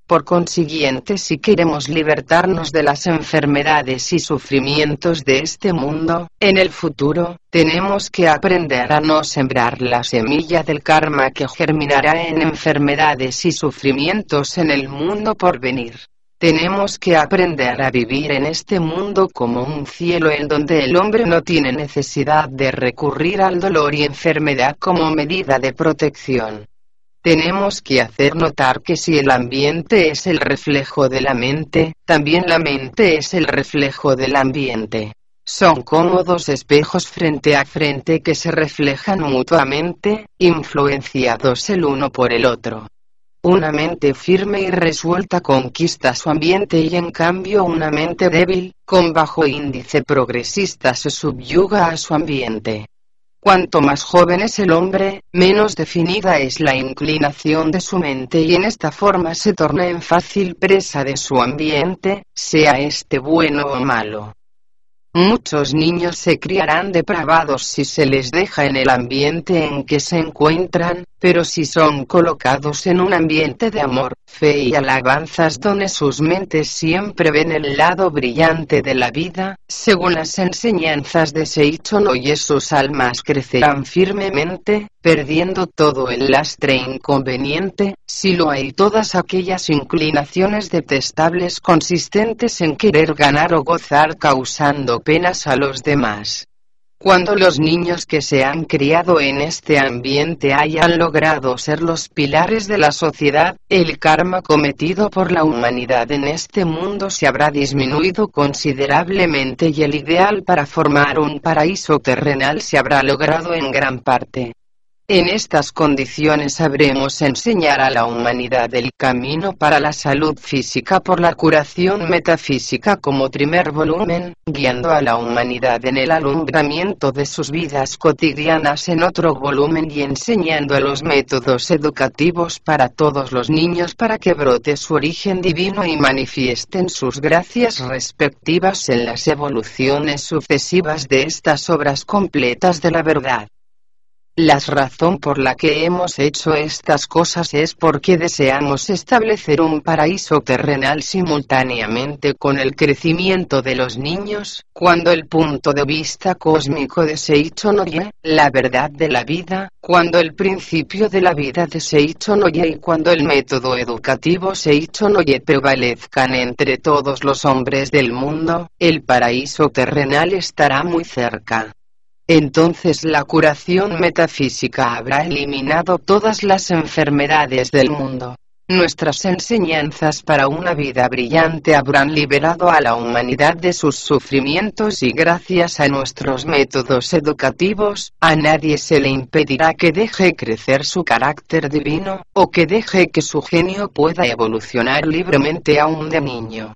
Por consiguiente, si queremos libertarnos de las enfermedades y sufrimientos de este mundo, en el futuro, tenemos que aprender a no sembrar la semilla del karma que germinará en enfermedades y sufrimientos en el mundo por venir. Tenemos que aprender a vivir en este mundo como un cielo en donde el hombre no tiene necesidad de recurrir al dolor y enfermedad como medida de protección. Tenemos que hacer notar que si el ambiente es el reflejo de la mente, también la mente es el reflejo del ambiente. Son cómodos espejos frente a frente que se reflejan mutuamente, influenciados el uno por el otro. Una mente firme y resuelta conquista su ambiente y en cambio una mente débil, con bajo índice progresista se subyuga a su ambiente. Cuanto más joven es el hombre, menos definida es la inclinación de su mente y en esta forma se torna en fácil presa de su ambiente, sea este bueno o malo. Muchos niños se criarán depravados si se les deja en el ambiente en que se encuentran, pero si son colocados en un ambiente de amor, fe y alabanzas donde sus mentes siempre ven el lado brillante de la vida, según las enseñanzas de Seichon y sus almas crecerán firmemente, perdiendo todo el lastre inconveniente, si lo hay todas aquellas inclinaciones detestables consistentes en querer ganar o gozar causando penas a los demás. Cuando los niños que se han criado en este ambiente hayan logrado ser los pilares de la sociedad, el karma cometido por la humanidad en este mundo se habrá disminuido considerablemente y el ideal para formar un paraíso terrenal se habrá logrado en gran parte. En estas condiciones sabremos enseñar a la humanidad el camino para la salud física por la curación metafísica como primer volumen, guiando a la humanidad en el alumbramiento de sus vidas cotidianas en otro volumen y enseñando los métodos educativos para todos los niños para que brote su origen divino y manifiesten sus gracias respectivas en las evoluciones sucesivas de estas obras completas de la verdad. La razón por la que hemos hecho estas cosas es porque deseamos establecer un paraíso terrenal simultáneamente con el crecimiento de los niños, cuando el punto de vista cósmico de Seichon Oye, la verdad de la vida, cuando el principio de la vida de Seichon Oye y cuando el método educativo Seichon Oye prevalezcan entre todos los hombres del mundo, el paraíso terrenal estará muy cerca. Entonces la curación metafísica habrá eliminado todas las enfermedades del mundo. Nuestras enseñanzas para una vida brillante habrán liberado a la humanidad de sus sufrimientos y gracias a nuestros métodos educativos, a nadie se le impedirá que deje crecer su carácter divino, o que deje que su genio pueda evolucionar libremente aún de niño.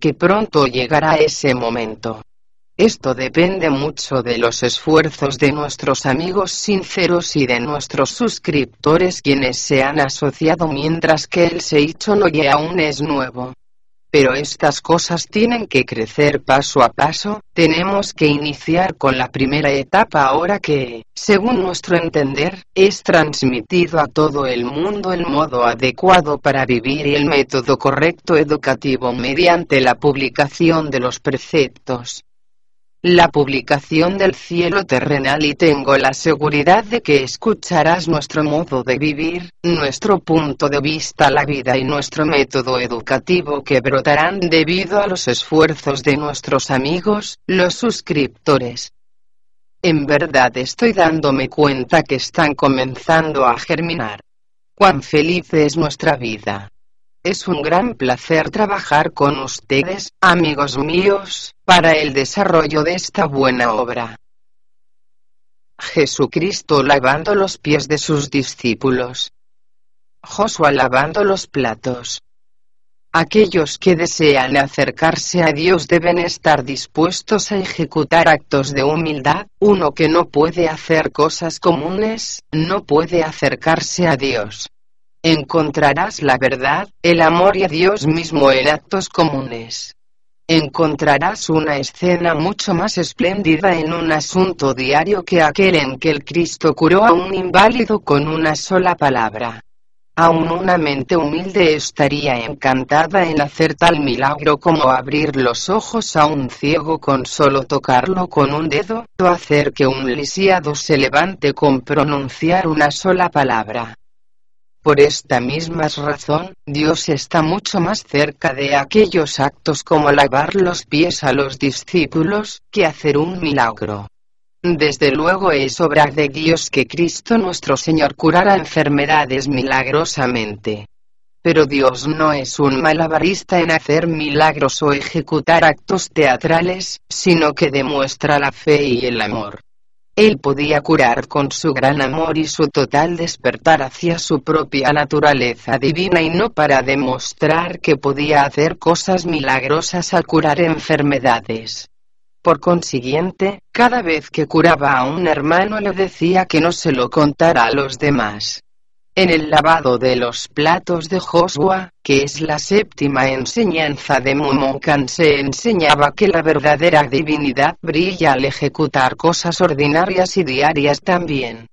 Que pronto llegará ese momento. Esto depende mucho de los esfuerzos de nuestros amigos sinceros y de nuestros suscriptores quienes se han asociado mientras que el Seicho no aún es nuevo. Pero estas cosas tienen que crecer paso a paso, tenemos que iniciar con la primera etapa ahora que, según nuestro entender, es transmitido a todo el mundo el modo adecuado para vivir y el método correcto educativo mediante la publicación de los preceptos la publicación del cielo terrenal y tengo la seguridad de que escucharás nuestro modo de vivir, nuestro punto de vista la vida y nuestro método educativo que brotarán debido a los esfuerzos de nuestros amigos, los suscriptores. En verdad estoy dándome cuenta que están comenzando a germinar. Cuán feliz es nuestra vida. Es un gran placer trabajar con ustedes, amigos míos, para el desarrollo de esta buena obra. Jesucristo lavando los pies de sus discípulos. Josué lavando los platos. Aquellos que desean acercarse a Dios deben estar dispuestos a ejecutar actos de humildad. Uno que no puede hacer cosas comunes, no puede acercarse a Dios encontrarás la verdad, el amor y a Dios mismo en actos comunes. Encontrarás una escena mucho más espléndida en un asunto diario que aquel en que el Cristo curó a un inválido con una sola palabra. Aún una mente humilde estaría encantada en hacer tal milagro como abrir los ojos a un ciego con solo tocarlo con un dedo, o hacer que un lisiado se levante con pronunciar una sola palabra. Por esta misma razón, Dios está mucho más cerca de aquellos actos como lavar los pies a los discípulos, que hacer un milagro. Desde luego es obra de Dios que Cristo nuestro Señor curara enfermedades milagrosamente. Pero Dios no es un malabarista en hacer milagros o ejecutar actos teatrales, sino que demuestra la fe y el amor. Él podía curar con su gran amor y su total despertar hacia su propia naturaleza divina y no para demostrar que podía hacer cosas milagrosas al curar enfermedades. Por consiguiente, cada vez que curaba a un hermano le decía que no se lo contara a los demás. En el lavado de los platos de Joshua, que es la séptima enseñanza de Mumonkan, se enseñaba que la verdadera divinidad brilla al ejecutar cosas ordinarias y diarias también.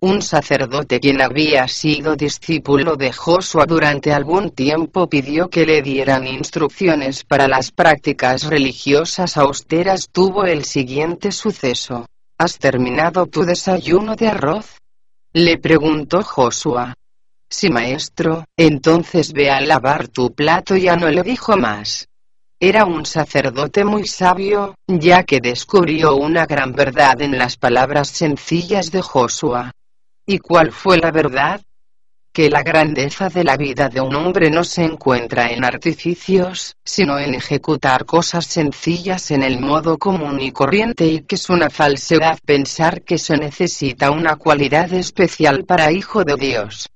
Un sacerdote quien había sido discípulo de Joshua durante algún tiempo pidió que le dieran instrucciones para las prácticas religiosas austeras tuvo el siguiente suceso. ¿Has terminado tu desayuno de arroz? Le preguntó Joshua. Sí maestro, entonces ve a lavar tu plato ya no le dijo más. Era un sacerdote muy sabio, ya que descubrió una gran verdad en las palabras sencillas de Joshua. ¿Y cuál fue la verdad? Que la grandeza de la vida de un hombre no se encuentra en artificios, sino en ejecutar cosas sencillas en el modo común y corriente y que es una falsedad pensar que se necesita una cualidad especial para hijo de Dios.